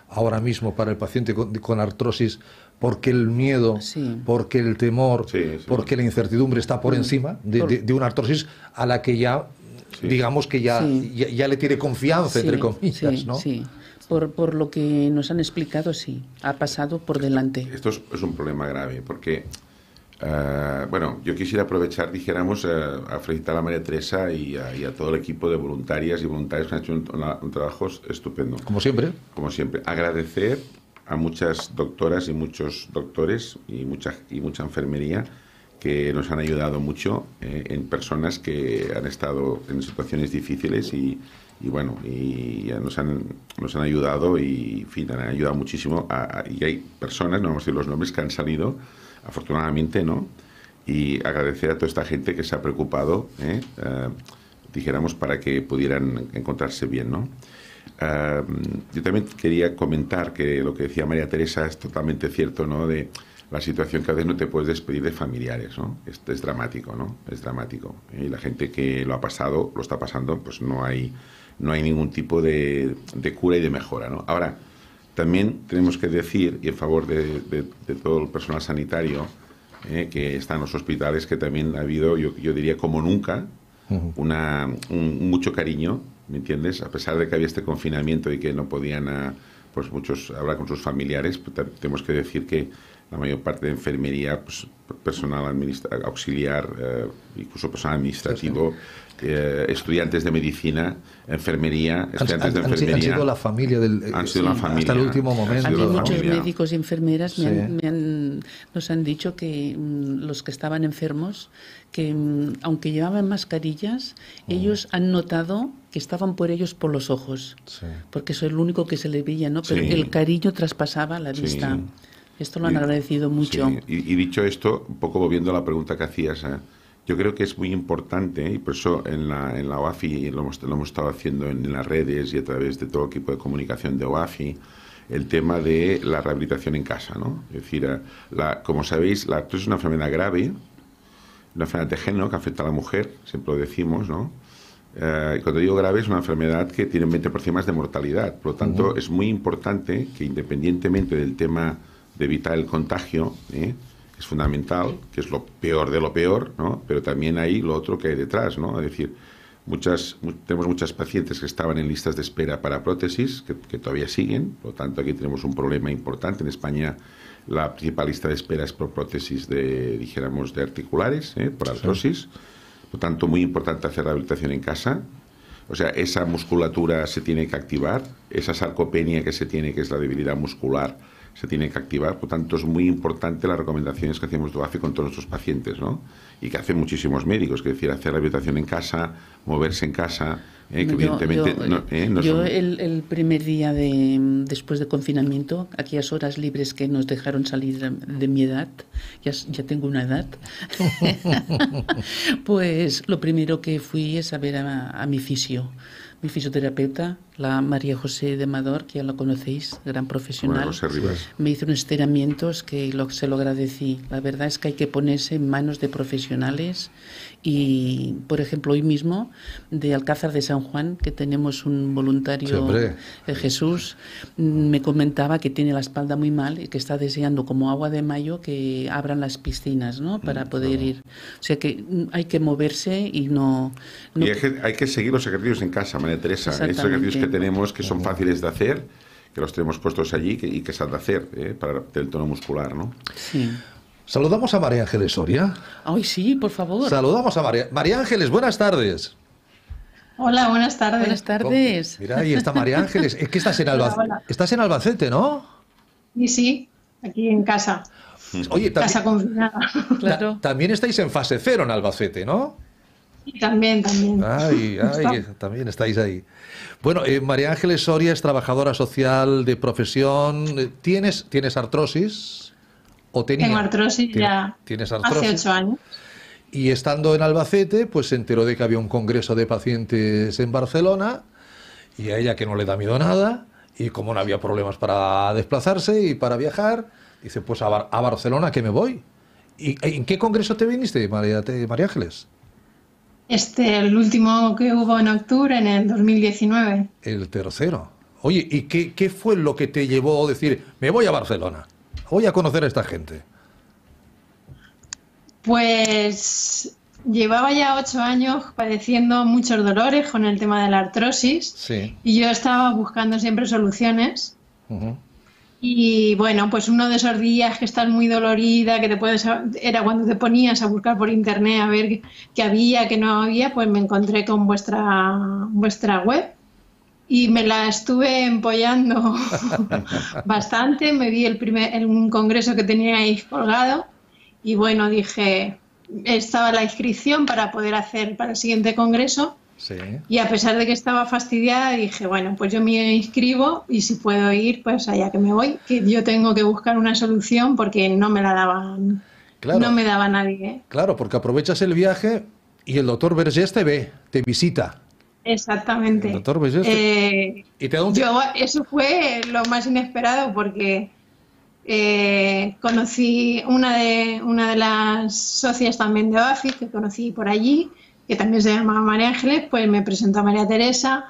ahora mismo para el paciente con, con artrosis, porque el miedo, porque el temor, porque la incertidumbre está por Mm. encima de, Por- de- de una artrosis a la que ya, digamos que ya, Sí. ya, ya le tiene confianza, entre comillas, sí, ¿no? sí. Por, por lo que nos han explicado, sí, ha pasado por delante. Esto es, es un problema grave porque, eh, bueno, yo quisiera aprovechar, dijéramos, eh, a felicitar a María Teresa y a, y a todo el equipo de voluntarias y voluntarios que han hecho un, un trabajo estupendo. Como siempre. Como siempre. Agradecer a muchas doctoras y muchos doctores y mucha, y mucha enfermería que nos han ayudado mucho eh, en personas que han estado en situaciones difíciles y, y bueno, y nos han, nos han ayudado y, en fin, han ayudado muchísimo. a- a- y hay personas, no vamos a decir los nombres, que han salido, afortunadamente, ¿no? Y agradecer a toda esta gente que se ha preocupado, ¿eh? Eh, dijéramos, para que pudieran encontrarse bien, ¿no? Yo también quería comentar que lo que decía María Teresa es totalmente cierto, ¿no? De la situación que a veces no te puedes despedir de familiares, ¿no? Es, es dramático, ¿no? Es dramático. Y la gente que lo ha pasado, lo está pasando, pues no hay, no hay ningún tipo de, de cura y de mejora, ¿no? Ahora, también tenemos que decir, y en favor de, de- de todo el personal sanitario eh, que está en los hospitales, que también ha habido, yo, yo diría como nunca, una, un- mucho cariño, ¿me entiendes? A pesar de que había este confinamiento y que no podían, ah, pues muchos hablar con sus familiares, pues, tenemos que decir que la mayor parte de enfermería, pues, personal administra- auxiliar, eh, incluso personal administrativo, eh, estudiantes de medicina, enfermería, Han, estudiantes de han- han- enfermería. sido la familia del, Han sido la familia. hasta el último momento. A mí muchos familia. médicos y enfermeras me han- me han- nos han dicho que mm, los que estaban enfermos, que mm, aunque llevaban mascarillas, ellos han notado que estaban por ellos por los ojos, porque eso es lo único que se le veía, ¿no? Pero Sí. el cariño traspasaba la Sí. vista. Esto lo han Y- agradecido mucho. Sí, Y, y dicho esto, un poco volviendo a la pregunta que hacías, ¿eh? yo creo que es muy importante, y por eso en la, en la OAFI lo hemos, lo hemos estado haciendo en, las redes y a través de todo el equipo de comunicación de OAFI, el tema de la rehabilitación en casa. ¿no? Es decir, eh, la, como sabéis, la artrosis es una enfermedad grave, una enfermedad de género que afecta a la mujer, siempre lo decimos, ¿no? Eh, y cuando digo grave es una enfermedad que tiene un 20% más de mortalidad. Por lo tanto, Ujú. es muy importante que independientemente del tema de evitar el contagio, ¿eh? es fundamental, que es lo peor de lo peor, ¿no? pero también hay lo otro que hay detrás. ¿no? Es decir, muchas, mu- tenemos muchas pacientes que estaban en listas de espera para prótesis, que, que todavía siguen, por lo tanto aquí tenemos un problema importante. En España la principal lista de espera es por prótesis de, dijéramos, de articulares, ¿eh? por artrosis. Por tanto, muy importante hacer rehabilitación en casa. O sea, esa musculatura se tiene que activar, esa sarcopenia que se tiene, que es la debilidad muscular, se tiene que activar. Por tanto, es muy importante las recomendaciones que hacemos de con todos nuestros pacientes, ¿no? Y que hacen muchísimos médicos, que es decir, hacer rehabilitación en casa, moverse en casa, ¿eh? que Yo- evidentemente yo, no, ¿eh? no yo son- el, el primer día de, después de confinamiento, aquellas horas libres que nos dejaron salir de mi edad, ya, ya tengo una edad, pues lo primero que fui es a ver a, a mi fisio, mi fisioterapeuta, la María José de Amador, que ya la conocéis, gran profesional. María José Rivas. Me hizo unos estiramientos que lo, se lo agradecí. La verdad es que hay que ponerse en manos de profesionales y, por ejemplo, hoy mismo de Alcázar de San Juan, que tenemos un voluntario, eh, Jesús, mm, me comentaba que tiene la espalda muy mal y que está deseando como agua de mayo que abran las piscinas, ¿no? Para poder ir. O sea que mm, hay que moverse y no... no- Y hay que, hay que seguir los ejercicios en casa, María Teresa. Esos ejercicios que tenemos que son fáciles de hacer, que los tenemos puestos allí que- y que se han de hacer ¿eh? para el tono muscular, ¿no? Sí. Saludamos a María Ángeles Soria. Ay, sí, por favor. Saludamos a María. María Ángeles, buenas tardes. Hola, buenas tardes. Buenas tardes. Mira, ahí está María Ángeles. Es que estás en, Hola, Alba- hola. estás en Albacete, ¿no? Y sí, aquí en casa. Oye, también, casa confinada. ta- también estáis en fase cero en Albacete, ¿no? Y también, también. Ay, ay, también estáis ahí. Bueno, eh, María Ángeles Soria es trabajadora social de profesión. Eh, ¿Tienes, ¿tienes artrosis? ¿O tenías? Tengo artrosis ya ¿Tienes hace artrosis? ocho años. Y estando en Albacete, pues se enteró de que había un congreso de pacientes en Barcelona y a ella que no le da miedo nada y como no había problemas para desplazarse y para viajar, dice, pues a, Bar- a Barcelona que me voy. ¿Y en qué congreso te viniste, María, te- María Ángeles? Este, el último que hubo en octubre, en el 2019. El tercero. Oye, ¿y qué, qué fue lo que te llevó a decir, me voy a Barcelona? Voy a conocer a esta gente. Pues llevaba ya ocho años padeciendo muchos dolores con el tema de la artrosis Sí. y yo estaba buscando siempre soluciones. Y bueno, pues uno de esos días que estás muy dolorida, que te puedes, era cuando te ponías a buscar por internet a ver qué- qué había, qué no había, pues me encontré con vuestra, vuestra web y me la estuve empollando bastante. Me vi el primer, el- un congreso que teníais colgado y bueno, dije, estaba la inscripción para poder hacer para el siguiente congreso Sí. y a pesar de que estaba fastidiada, dije, bueno, pues yo me inscribo y si puedo ir, pues allá que me voy, que yo tengo que buscar una solución porque no me la daban, Claro. no me daba nadie. Claro, porque aprovechas el viaje y el doctor Vergés te ve, te visita. Exactamente. El doctor Eh, y te un... yo, eso fue lo más inesperado porque eh, conocí una de, una de las socias también de OAFI, que conocí por allí, que también se llamaba María Ángeles, pues me presentó a María Teresa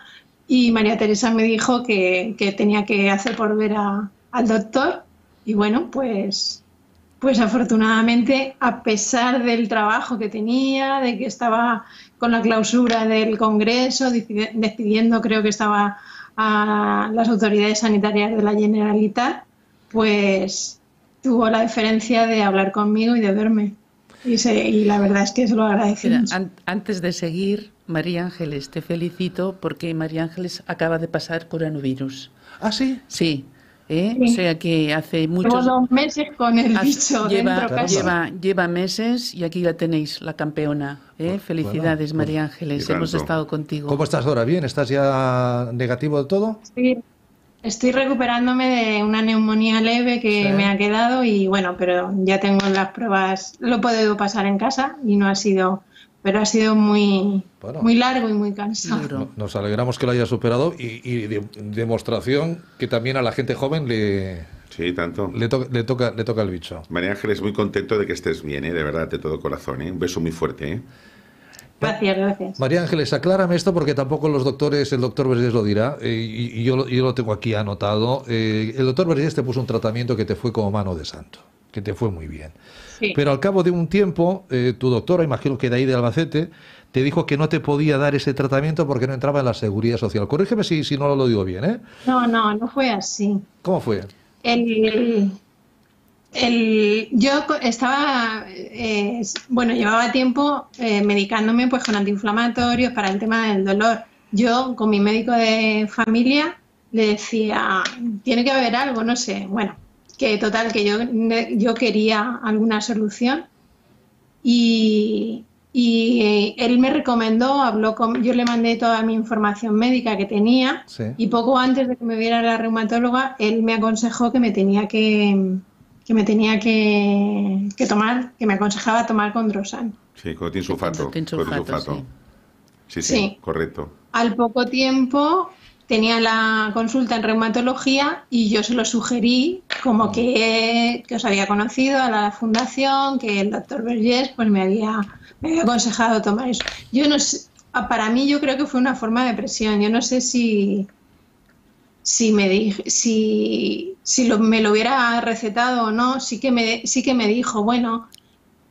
y María Teresa me dijo que, que tenía que hacer por ver a- al doctor y bueno, pues, pues afortunadamente, a pesar del trabajo que tenía, de que estaba con la clausura del Congreso, despidiendo creo que estaba a las autoridades sanitarias de la Generalitat, pues tuvo la deferencia de hablar conmigo y de verme. Y, se- y la verdad es que se lo agradecí Mira, mucho. an- antes de seguir, María Ángeles, te felicito porque María Ángeles acaba de pasar coronavirus. ¿Ah, sí? Sí. ¿Eh? Sí. O sea que hace muchos... dos meses con el bicho lleva, dentro casi. lleva, lleva meses y aquí la tenéis, la campeona. ¿eh? Felicidades, bueno, María Ángeles, hemos estado contigo. ¿Cómo estás ahora? ¿Bien? ¿Estás ya negativo de todo? Sí, estoy recuperándome de una neumonía leve que Sí. me ha quedado y bueno, pero ya tengo las pruebas, lo he podido pasar en casa y no ha sido, pero ha sido muy, Bueno. muy largo y muy cansado. Nos alegramos que lo hayas superado y, y de- demostración que también a la gente joven le, Sí, tanto. le, to- le toca, le toca el bicho. María Ángeles, muy contento de que estés bien, ¿eh? de verdad, de todo corazón. ¿eh? Un beso muy fuerte. ¿eh? Gracias, gracias. María Ángeles, aclárame esto porque tampoco los doctores, el doctor Vergés lo dirá, eh, y, y yo, lo- yo lo tengo aquí anotado. Eh, el doctor Vergés te puso un tratamiento que te fue como mano de santo, que te fue muy bien. Sí. Pero al cabo de un tiempo, eh, tu doctora, imagino que de ahí de Albacete, te dijo que no te podía dar ese tratamiento porque no entraba en la seguridad social. Corrígeme si, si no lo digo bien, ¿eh? No, no, no fue así. ¿Cómo fue? El, el- yo estaba, eh, bueno, llevaba tiempo eh, medicándome pues con antiinflamatorios para el tema del dolor. Yo con mi médico de familia le decía, tiene que haber algo, no sé. Bueno, que total, que yo, yo quería alguna solución y, y, eh, él me recomendó, habló con, yo le mandé toda mi información médica que tenía Sí. y poco antes de que me viera la reumatóloga, él me aconsejó que me tenía que, que me tenía que, que tomar, que me aconsejaba tomar condrosan. Sí, cotin sulfato. Cotin sulfato, Sí, sí, Sí. correcto. Al poco tiempo tenía la consulta en reumatología y yo se lo sugerí como que, que os había conocido a la fundación, que el doctor Vergés pues me había, me había aconsejado tomar eso. Yo no sé, ah, para mí yo creo que fue una forma de presión. Yo no sé si si me dij- si, si lo- me lo hubiera recetado o no, sí que me sí que me dijo, bueno,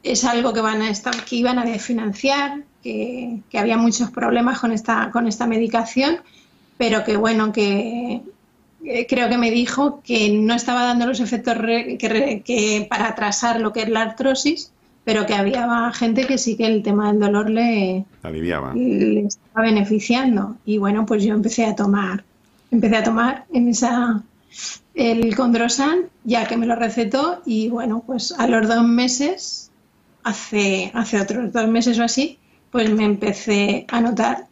es algo que van a estar, que iban a desfinanciar, que, que había muchos problemas con esta, con esta medicación, pero que bueno, que eh, creo que me dijo que no estaba dando los efectos re- que, re- que para atrasar lo que es la artrosis, pero que había gente que sí que el tema del dolor le, Aliviaba. le estaba beneficiando. Y bueno, pues yo empecé a tomar, empecé a tomar en esa, el Condrosan, ya que me lo recetó y bueno, pues a los dos meses, hace, hace otros dos meses o así, pues me empecé a notar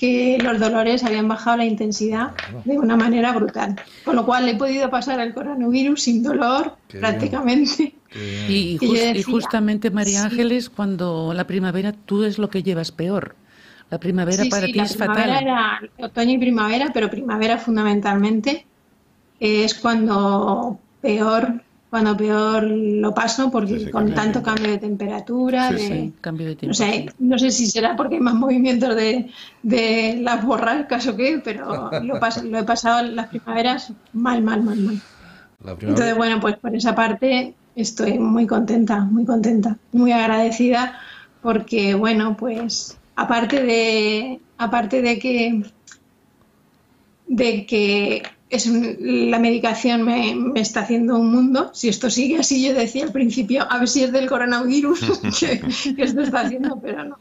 que los dolores habían bajado la intensidad de una manera brutal. Con lo cual he podido pasar el coronavirus sin dolor prácticamente. Y, justamente, María Ángeles, cuando la primavera tú es lo que llevas peor. La primavera para ti es fatal. Era otoño y primavera, pero primavera fundamentalmente es cuando peor cuando peor lo paso porque con tanto cambio de temperatura, de, cambio de no, sé, no sé si será porque hay más movimientos de, de las borrascas o qué, pero lo, lo he pasado las primaveras mal, mal, mal, mal. Entonces, bueno, pues por esa parte estoy muy contenta, muy contenta, muy agradecida porque, bueno, pues aparte de, aparte de que, de que es la medicación me, está haciendo un mundo. Si esto sigue así, yo decía al principio, a ver si es del coronavirus que, esto está haciendo, pero no.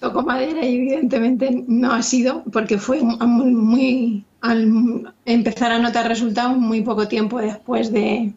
Toco madera y evidentemente no ha sido, porque fue muy, al empezar a notar resultados muy poco tiempo después de,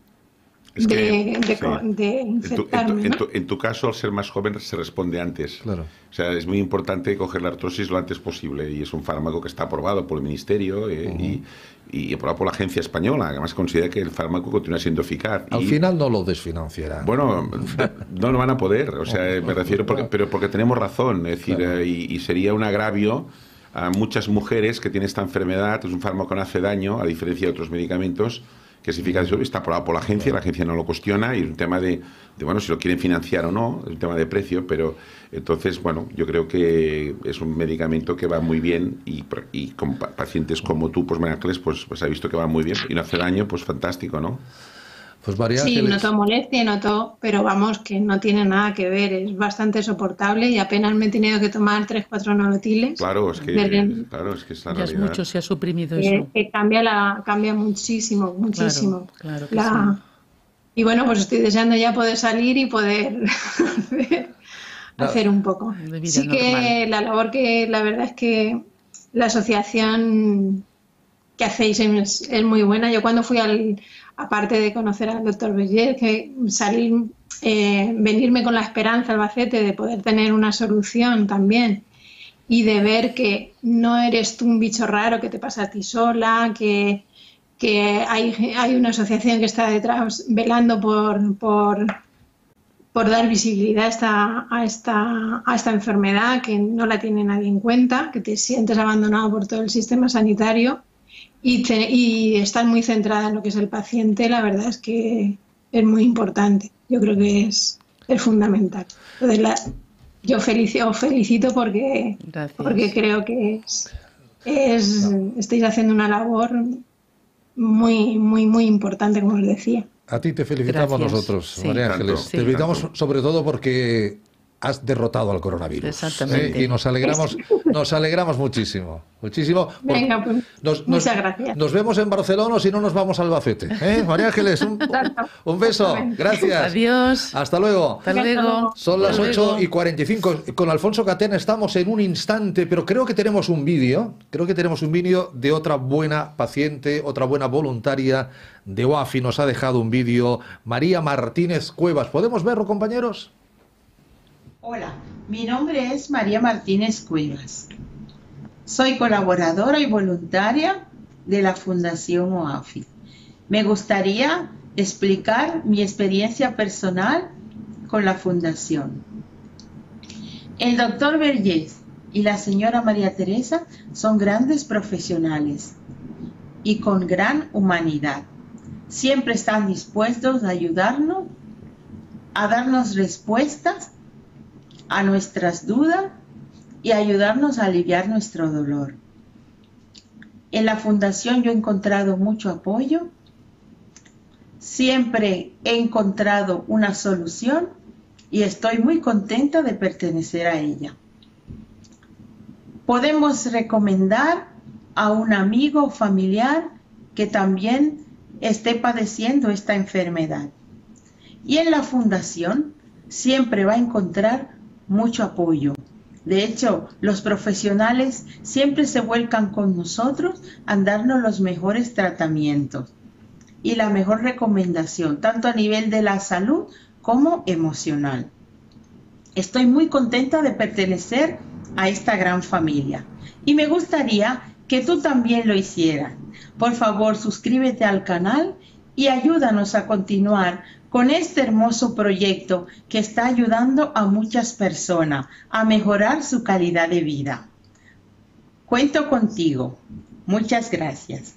de, infectarme. En tu, caso, al ser más joven, se responde antes. Claro. O sea, es muy importante coger la artrosis lo antes posible y es un fármaco que está aprobado por el Ministerio eh, y, y aprobado por la agencia española. Además, considera que el fármaco continúa siendo eficaz. Al final no lo desfinanciarán. Bueno, no lo van a poder. O sea, me refiero, porque, pero porque tenemos razón. Es decir, eh, y, sería un agravio a muchas mujeres que tienen esta enfermedad. Es un fármaco que no hace daño, a diferencia de otros medicamentos que es eficaz, está aprobado por la agencia, la agencia no lo cuestiona y es un tema de, bueno, si lo quieren financiar o no, es un tema de precio, pero entonces, bueno, yo creo que es un medicamento que va muy bien y, y con pacientes como tú, pues María pues, pues ha visto que va muy bien y no hace daño, pues fantástico, ¿no? Pues sí, noto molestia, noto, pero vamos, que no tiene nada que ver, es bastante soportable y apenas me he tenido que tomar 3-4 nolotiles. Claro, es que, claro, es que ya es mucho, se ha suprimido eso. Que cambia, la, cambia muchísimo, muchísimo. Claro, claro Y bueno, pues estoy deseando ya poder salir y poder hacer, un poco. Sí que la labor que la verdad es que la asociación que hacéis es muy buena. Yo cuando fui al aparte de conocer al doctor Berger, que salir, eh, venirme con la esperanza Albacete de poder tener una solución también y de ver que no eres tú un bicho raro que te pasa a ti sola, que, hay, hay, una asociación que está detrás velando por, por, por dar visibilidad a esta, a, esta, a esta enfermedad que no la tiene nadie en cuenta, que te sientes abandonado por todo el sistema sanitario y, estar muy centrada en lo que es el paciente, la verdad es que es muy importante. Yo creo que es, es fundamental. yo felicito, os felicito porque, porque creo que es, es estáis haciendo una labor muy, muy, muy importante, como os decía. A ti te felicitamos nosotros, María Ángeles. te felicitamos sobre todo porque has derrotado al coronavirus. Exactamente. Y nos alegramos, nos alegramos muchísimo. Muchísimo. Venga, pues, muchas gracias. Nos vemos en Barcelona o si no nos vamos al Albacete. ¿eh? María Ángeles, un, un, beso. Gracias. Adiós. Hasta luego. Hasta luego. Son las 8 y 45. Con Alfonso Catena estamos en un instante, pero creo que tenemos un vídeo. Creo que tenemos un vídeo de otra buena paciente, otra buena voluntaria de UAFI. Nos ha dejado un vídeo. María Martínez Cuevas. ¿Podemos verlo, compañeros? Hola, mi nombre es María Martínez Cuevas. Soy colaboradora y voluntaria de la Fundación OAFI. Me gustaría explicar mi experiencia personal con la Fundación. El doctor Vergés y la señora María Teresa son grandes profesionales y con gran humanidad. Siempre están dispuestos a ayudarnos, a darnos respuestas a nuestras dudas y ayudarnos a aliviar nuestro dolor. En la fundación yo he encontrado mucho apoyo, siempre he encontrado una solución y estoy muy contenta de pertenecer a ella. Podemos recomendar a un amigo o familiar que también esté padeciendo esta enfermedad. Y en la fundación siempre va a encontrar mucho apoyo. De hecho, los profesionales siempre se vuelcan con nosotros a darnos los mejores tratamientos. y la mejor recomendación, tanto a nivel de la salud como emocional. Estoy muy contenta de pertenecer a esta gran familia y me gustaría que tú también lo hicieras. Por favor, suscríbete al canal y ayúdanos a continuar con este hermoso proyecto que está ayudando a muchas personas a mejorar su calidad de vida. Cuento contigo. Muchas gracias.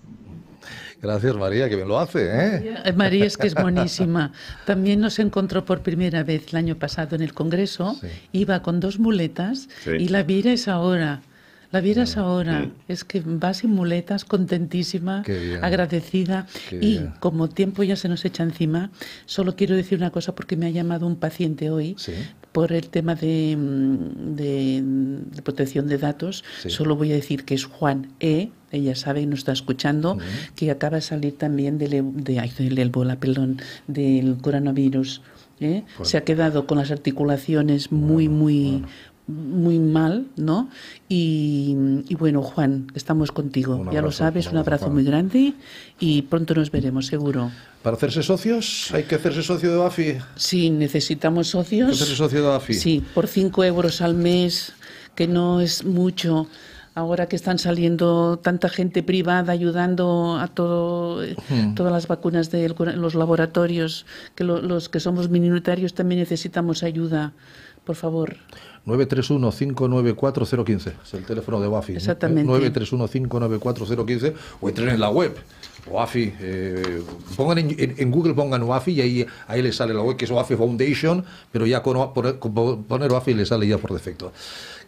Gracias María, que me lo hace. ¿eh? María es que es buenísima. También nos encontró por primera vez el año pasado en el Congreso. Iba con dos muletas y la vida es ahora. La vieras ahora, es que va sin muletas, contentísima, agradecida. y como tiempo ya se nos echa encima, solo quiero decir una cosa porque me ha llamado un paciente hoy por el tema de, de, protección de datos. Solo voy a decir que es Juan E. Ella sabe y nos está escuchando, que acaba de salir también del, e, de, ay, del perdón, del coronavirus. ¿eh? Se ha quedado con las articulaciones muy, muy, muy mal, ¿no? Y, bueno, Juan, estamos contigo, ya lo sabes, un abrazo, muy grande y pronto nos veremos, seguro. ¿Para hacerse socios? ¿Hay que hacerse socio de AFI? Sí, necesitamos socios. hacerse socio de AFI? Sí, por 5 euros al mes, que no es mucho. Ahora que están saliendo tanta gente privada ayudando a todo, hmm. todas las vacunas de los laboratorios, que los que somos minoritarios también necesitamos ayuda, por favor. 931-594-015. Es el teléfono de WAFI. Exactamente. 931-594-015 o entren en la web. WAFI. Eh, pongan en, Google pongan WAFI y ahí, ahí les sale la web que es WAFI Foundation, pero ya con, poner WAFI le sale ya por defecto.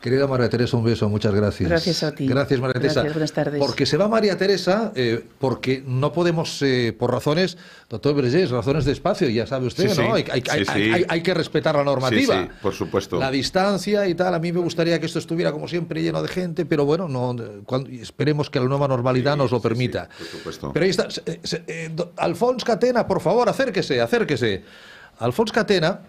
Querida María Teresa, un beso, muchas gracias. Gracias a ti. Gracias, María Teresa. buenas tardes. Porque se va María Teresa, eh, porque no podemos, eh, por razones, doctor Vergés, razones de espacio, ya sabe usted, ¿no? Hay, hay, que respetar la normativa. Sí, por supuesto. La distancia y tal. A mí me gustaría que esto estuviera, como siempre, lleno de gente, pero bueno, no, esperemos que la nueva normalidad nos lo permita. por supuesto. Pero ahí está. Eh, Alfons Catena, por favor, acérquese, acérquese. Alfons Catena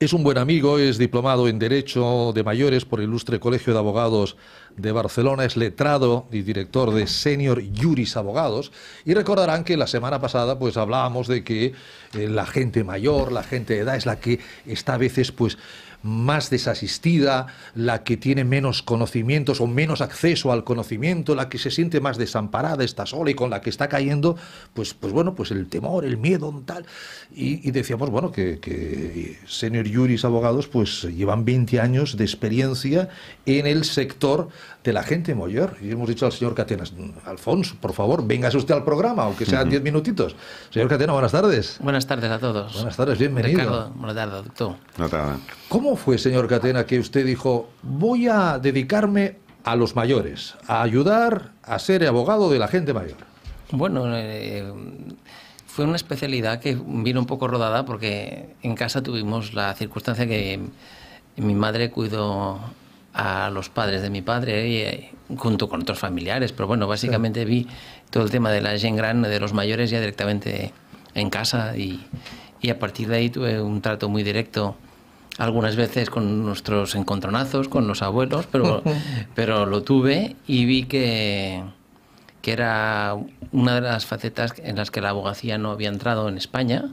es un buen amigo, es diplomado en Derecho de Mayores por el Ilustre Colegio de Abogados de Barcelona, es letrado y director de Senior Juris Abogados. Y recordarán que la semana pasada pues hablábamos de que eh, la gente mayor, la gente de edad es la que está a veces pues más desasistida, la que tiene menos conocimientos o menos acceso al conocimiento, la que se siente más desamparada, está sola y con la que está cayendo, pues, pues bueno, pues el temor, el miedo, tal. Y, decíamos, bueno, que, que senior juris abogados pues llevan 20 años de experiencia en el sector de la gente mayor. Y hemos dicho al señor Catenas, Alfonso, por favor, véngase usted al programa, aunque sean 10 minutitos. Señor Catena, buenas tardes. Buenas tardes a todos. Buenas tardes, bienvenido. Ricardo, buenas tardes, doctor. ¿Cómo fue, señor Catena, que usted dijo, voy a dedicarme a los mayores, a ayudar a ser abogado de la gente mayor? Bueno, eh, fue una especialidad que vino un poco rodada porque en casa tuvimos la circunstancia que mi madre cuidó a los padres de mi padre y, eh, junto con otros familiares, pero bueno, básicamente vi todo el tema de la gen gran, de los mayores ya directamente en casa y, y a partir de ahí tuve un trato muy directo algunas veces con nuestros encontronazos, con los abuelos, pero, pero lo tuve y vi que, que era una de las facetas en las que la abogacía no había entrado en España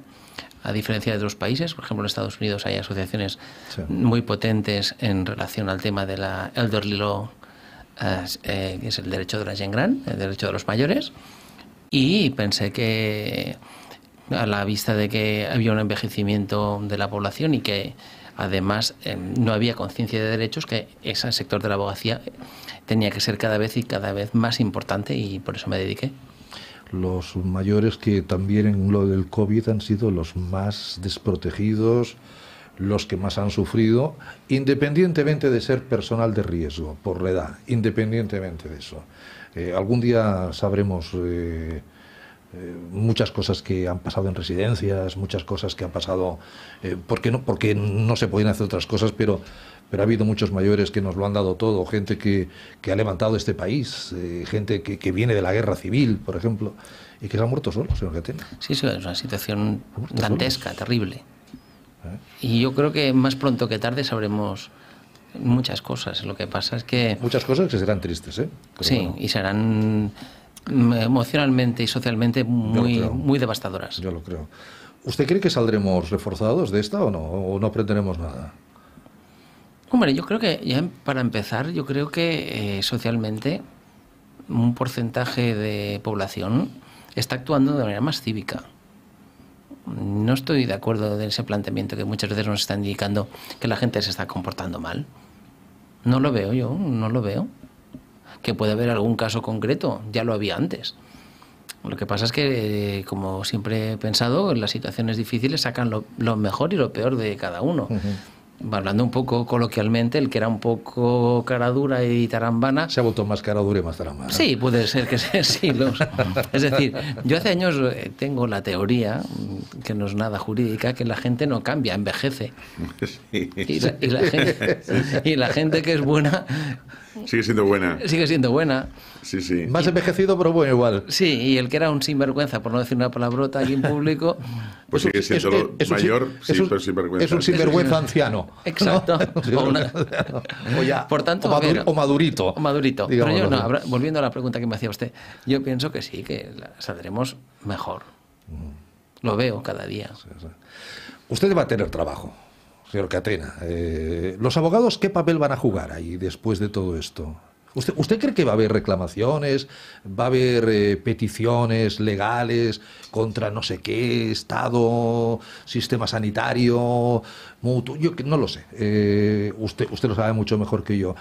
a diferencia de otros países. Por ejemplo, en Estados Unidos hay asociaciones muy potentes en relación al tema de la elderly law, eh, que es el derecho de la gente gran, el derecho de los mayores. Y pensé que a la vista de que había un envejecimiento de la población y que además eh, no había conciencia de derechos, que ese sector de la abogacía tenía que ser cada vez y cada vez más importante y por eso me dediqué los mayores que también en lo del COVID han sido los más desprotegidos, los que más han sufrido, independientemente de ser personal de riesgo por la edad, independientemente de eso. Eh, algún día sabremos eh, eh, muchas cosas que han pasado en residencias, muchas cosas que han pasado, porque, no, porque no se pueden hacer otras cosas, pero pero ha habido muchos mayores que nos lo han dado todo, gente que, que ha levantado este país, eh, gente que, que, viene de la guerra civil, por ejemplo, y que se ha muerto solo, señor Catena. Sí, es una situación dantesca, terrible. ¿Eh? Y yo creo que más pronto que tarde sabremos muchas cosas. Lo que pasa es que... Muchas cosas que serán tristes, ¿eh? sí, y serán emocionalmente y socialmente muy, muy devastadoras. Yo lo creo. ¿Usted cree que saldremos reforzados de esta o no? ¿O no aprenderemos nada? Hombre, yo creo que ya para empezar, yo creo que eh, socialmente un porcentaje de población está actuando de manera más cívica. No estoy de acuerdo en ese planteamiento que muchas veces nos está indicando que la gente se está comportando mal. No lo veo yo, no lo veo. Que puede haber algún caso concreto, ya lo había antes. Lo que pasa es que, como siempre he pensado, en las situaciones difíciles sacan lo, mejor y lo peor de cada uno hablando un poco coloquialmente, el que era un poco cara dura y tarambana. Se ha vuelto más cara dura y más tarambana. Sí, puede ser que sea así. Es decir, yo hace años eh, tengo la teoría, mm, que no es nada jurídica, que la gente no cambia, envejece. y, la, gente, que es buena Sigue siendo buena. Sigue siendo buena. Sí, sí. Más envejecido, pero bueno, igual. Sí, y el que era un sinvergüenza, por no decir una palabrota aquí en público. Pues sigue siendo mayor, sí, pero sinvergüenza. Es un sinvergüenza anciano. Exacto. O, ya, por tanto, o, madurito. O madurito. pero yo, no, volviendo a la pregunta que me hacía usted, yo pienso que sí, que saldremos mejor. Lo veo cada día. Usted va a tener trabajo señor Catena. Eh, ¿Los abogados qué papel van a jugar ahí después de todo esto? ¿Usted, ¿Usted cree que va a haber reclamaciones, va a haber eh, peticiones legales contra no sé qué, Estado, sistema sanitario, mutuo? Yo no lo sé. Eh, usted, usted lo sabe mucho mejor que yo.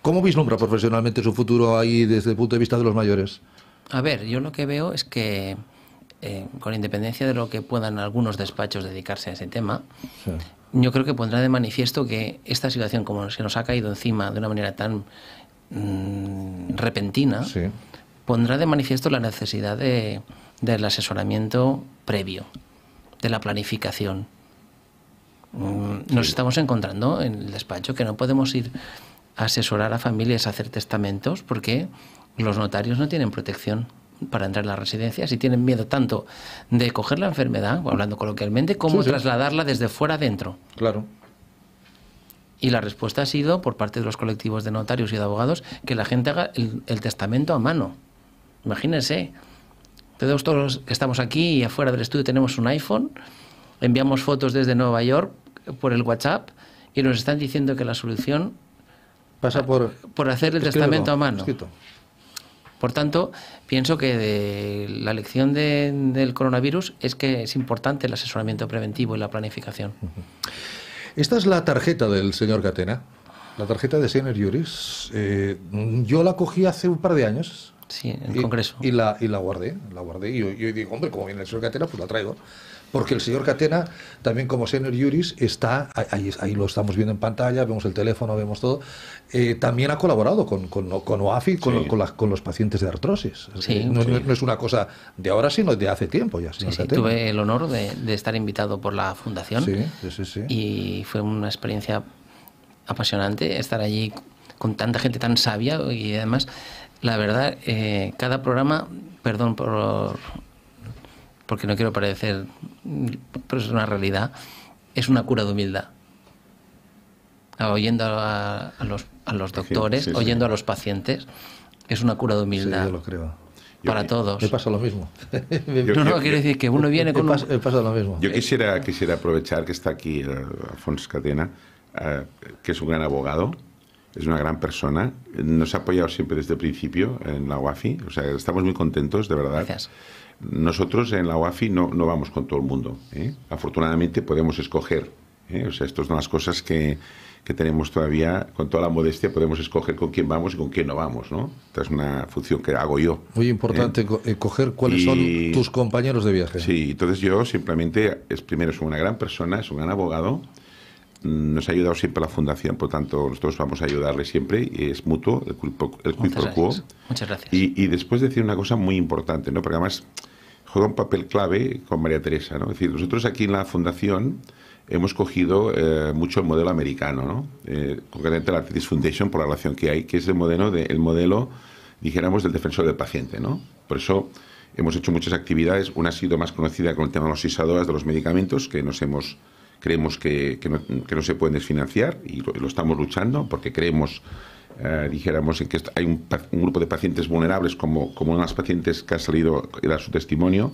¿Cómo vislumbra profesionalmente su futuro ahí desde el punto de vista de los mayores? A ver, yo lo que veo es que eh, con independencia de lo que puedan algunos despachos dedicarse a ese tema, yo creo que pondrá de manifiesto que esta situación, como se nos ha caído encima de una manera tan mm, repentina, pondrá de manifiesto la necesidad de, del asesoramiento previo, de la planificación. Mm, nos estamos encontrando en el despacho que no podemos ir a asesorar a familias a hacer testamentos porque los notarios no tienen protección para entrar en las residencias y tienen miedo tanto de coger la enfermedad, hablando coloquialmente, como trasladarla desde fuera adentro. Claro. Y la respuesta ha sido, por parte de los colectivos de notarios y de abogados, que la gente haga el, testamento a mano. Imagínense, todos, todos los que estamos aquí y afuera del estudio tenemos un iPhone, enviamos fotos desde Nueva York por el WhatsApp y nos están diciendo que la solución pasa por, por hacer el testamento a mano. Por tanto, pienso que la lección del coronavirus es que es importante el asesoramiento preventivo y la planificación. Esta es la tarjeta del señor Catena, la tarjeta de Senior Juris. Eh, yo la cogí hace un par de años. Sí, en el Congreso. Y la, y la guardé, la guardé. Y yo, digo, hombre, como viene el señor Catena, pues la traigo porque el señor Catena, también como senior juris, está, ahí, ahí lo estamos viendo en pantalla, vemos el teléfono, vemos todo, eh, también ha colaborado con, con, con OAFI, con, con, los pacientes de artrosis. no, es una cosa de ahora, sino de hace tiempo ya. Sí, tuve el honor de, de, estar invitado por la fundación. Y fue una experiencia apasionante estar allí con tanta gente tan sabia y además, la verdad, eh, cada programa, perdón por porque no quiero parecer, pero es una realidad, es una cura de humildad. Oyendo a, los, a los, doctores, oyendo a los pacientes, es una cura de humildad. Sí, yo lo creo. Para todos. Me pasa lo mismo. no, no, quiero decir que uno viene con. Me pasa, lo mismo. Yo quisiera, quisiera aprovechar que está aquí Alfonso Catena, eh, que es un gran abogado, es una gran persona, nos ha apoyado siempre desde el principio en la UAFI, o sea, estamos muy contentos, de verdad. Gracias. Nosotros en la UAFI no, no vamos con todo el mundo. ¿eh? Afortunadamente podemos escoger. ¿eh? O sea, estas son las cosas que, que, tenemos todavía, con toda la modestia, podemos escoger con quién vamos y con quién no vamos. ¿no? Esta es una función que hago yo. Muy importante ¿eh? coger cuáles son tus compañeros de viaje. Sí, entonces yo simplemente, es primero, es una gran persona, es un gran abogado nos ha ayudado siempre la fundación, por tanto nosotros vamos a ayudarle siempre y es mutuo el quid, el quo. Muchas gracias. Y, y, después decir una cosa muy importante, ¿no? porque además juega un papel clave con María Teresa. ¿no? Es decir, nosotros aquí en la fundación hemos cogido eh, mucho el modelo americano, ¿no? Eh, concretamente la Arthritis Foundation por la relación que hay, que es el modelo, de, el modelo dijéramos, del defensor del paciente. ¿no? Por eso hemos hecho muchas actividades. Una ha sido más conocida con el tema de los ISADOAS de los medicamentos, que nos hemos creemos que, que, no, que no, se pueden desfinanciar y lo, estamos luchando porque creemos eh, dijéramos, en que hay un, un, grupo de pacientes vulnerables, como, como unas pacientes que ha salido, era su testimonio.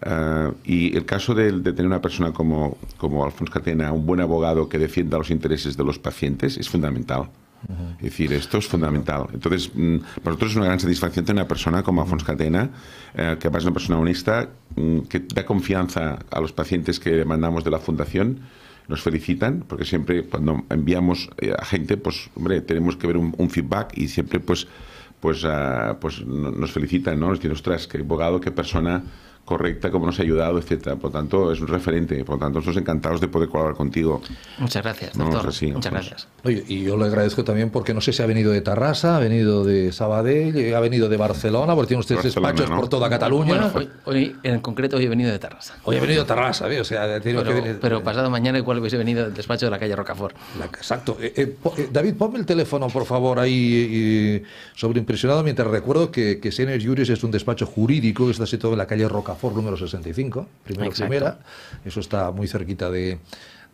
Uh, y el caso de, de, tener una persona como, como Alfonso Catena, un buen abogado que defienda los intereses de los pacientes, es fundamental. Es decir, esto es fundamental. Entonces, mm, para nosotros es una gran satisfacción tener una persona como Alfonso Catena, eh, que además es una persona honesta, mm, que da confianza a los pacientes que mandamos de la fundación. Nos felicitan, porque siempre cuando enviamos eh, a gente, pues, hombre, tenemos que ver un, un feedback y siempre, pues, pues, uh, pues nos felicitan, ¿no? Nos dicen, ostras, qué abogado, qué persona correcta, cómo nos ha ayudado, etcétera. Por lo tanto, es un referente. Por lo tanto, nosotros encantados de poder colaborar contigo. Muchas gracias, doctor. No, así, Muchas pues. gracias. Oye, y yo le agradezco también porque no sé si ha venido de Tarrasa, ha venido de Sabadell, ha venido de Barcelona, porque tiene ustedes Barcelona, despachos ¿no? por toda Cataluña. Bueno, hoy, hoy, en concreto, hoy he venido de Tarrasa. Hoy he venido de Tarrasa, ¿eh? o sea, pero, que venir... pero, pasado mañana igual hubiese venido del despacho de la calle Rocafort. La, exacto. Eh, eh, David, ponme el teléfono, por favor, ahí sobreimpresionado, mientras recuerdo que, que Senior Juris es un despacho jurídico que está situado en la calle Rocafort, número 65 primero Exacto. primera. Eso está muy cerquita de,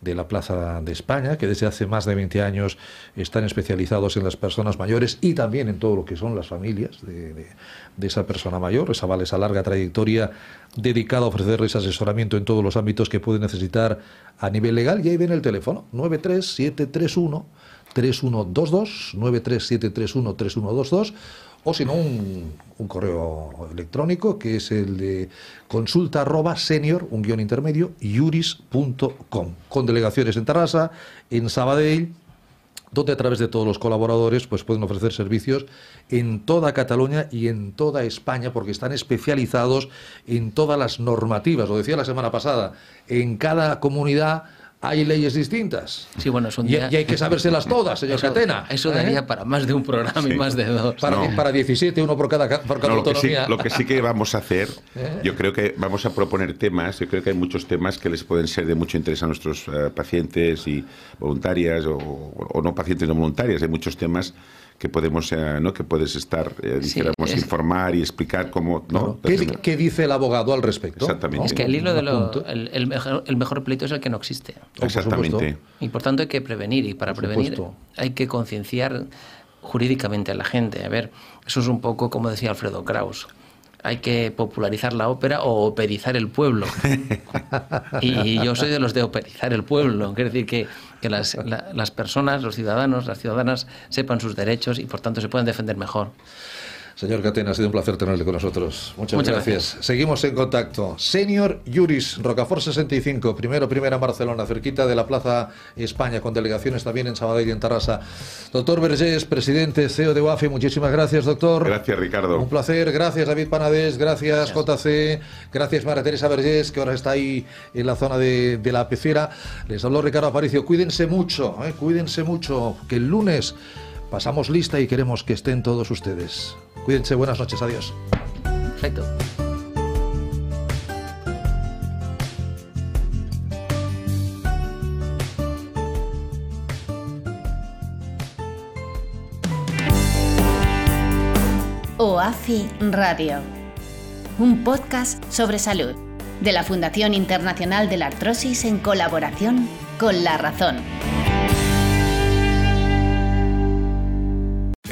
de la Plaza de España, que desde hace más de 20 años están especializados en las personas mayores y también en todo lo que son las familias de, de, de esa persona mayor. Esa vale esa larga trayectoria dedicada a ofrecerles asesoramiento en todos los ámbitos que pueden necesitar a nivel legal. Y ahí viene el teléfono, 93731 3122, 93731 3122 o si no un, correo electrónico que es el de consulta arroba senior, un guion intermedio, juris.com, con delegaciones en Tarrasa, en Sabadell, donde a través de todos los colaboradores pues pueden ofrecer servicios en toda Cataluña y en toda España porque están especializados en todas las normativas, lo decía la semana pasada, en cada comunidad hay leyes distintas. Sí, bueno, es un día... y, y, hay que sabérselas todas, señor eso, Catena. Eso daría ¿eh? para más de un programa sí. y más de dos. Para, no. para 17, uno por cada, por cada no, lo autonomía. Que sí, lo que sí que vamos a hacer, ¿Eh? yo creo que vamos a proponer temas, yo creo que hay muchos temas que les pueden ser de mucho interés a nuestros uh, pacientes y voluntarias o, o, no pacientes no voluntarias. Hay muchos temas que podemos eh, no que puedes estar eh, dijéramos sí, es... informar y explicar cómo no ¿Qué, ¿Qué, dice el abogado al respecto exactamente. Es que el hilo de lo el, el, mejor, el mejor pleito es el que no existe. Exactamente. y por tanto hay que prevenir y para por prevenir supuesto. hay que concienciar jurídicamente a la gente. A ver eso es un poco como decía Alfredo Kraus hay que popularizar la ópera o operizar el pueblo. y yo soy de los de operizar el pueblo. Quiere decir que, que las, la, las personas, los ciudadanos, las ciudadanas sepan sus derechos y por tanto se puedan defender mejor. Señor Catena, ha sido un placer tenerle con nosotros. Muchas, Muchas gracias. gracias. Seguimos en contacto. Senior Juris, Rocafort 65, primero, primera en Barcelona, cerquita de la Plaza España, con delegaciones también en Sabadell y en Tarrasa. Doctor Vergés, presidente CEO de UAFI, muchísimas gracias, doctor. Gracias, Ricardo. Un placer. Gracias, David Panadés. Gracias, gracias. JC. Gracias, María Teresa Vergés, que ahora está ahí en la zona de, de la pecera. Les habló Ricardo Aparicio. Cuídense mucho, ¿eh? cuídense mucho, que el lunes pasamos lista y queremos que estén todos ustedes. Cuídense, buenas noches, adiós. Perfecto. OAFI Radio, un podcast sobre salud de la Fundación Internacional de la Artrosis en colaboración con La Razón.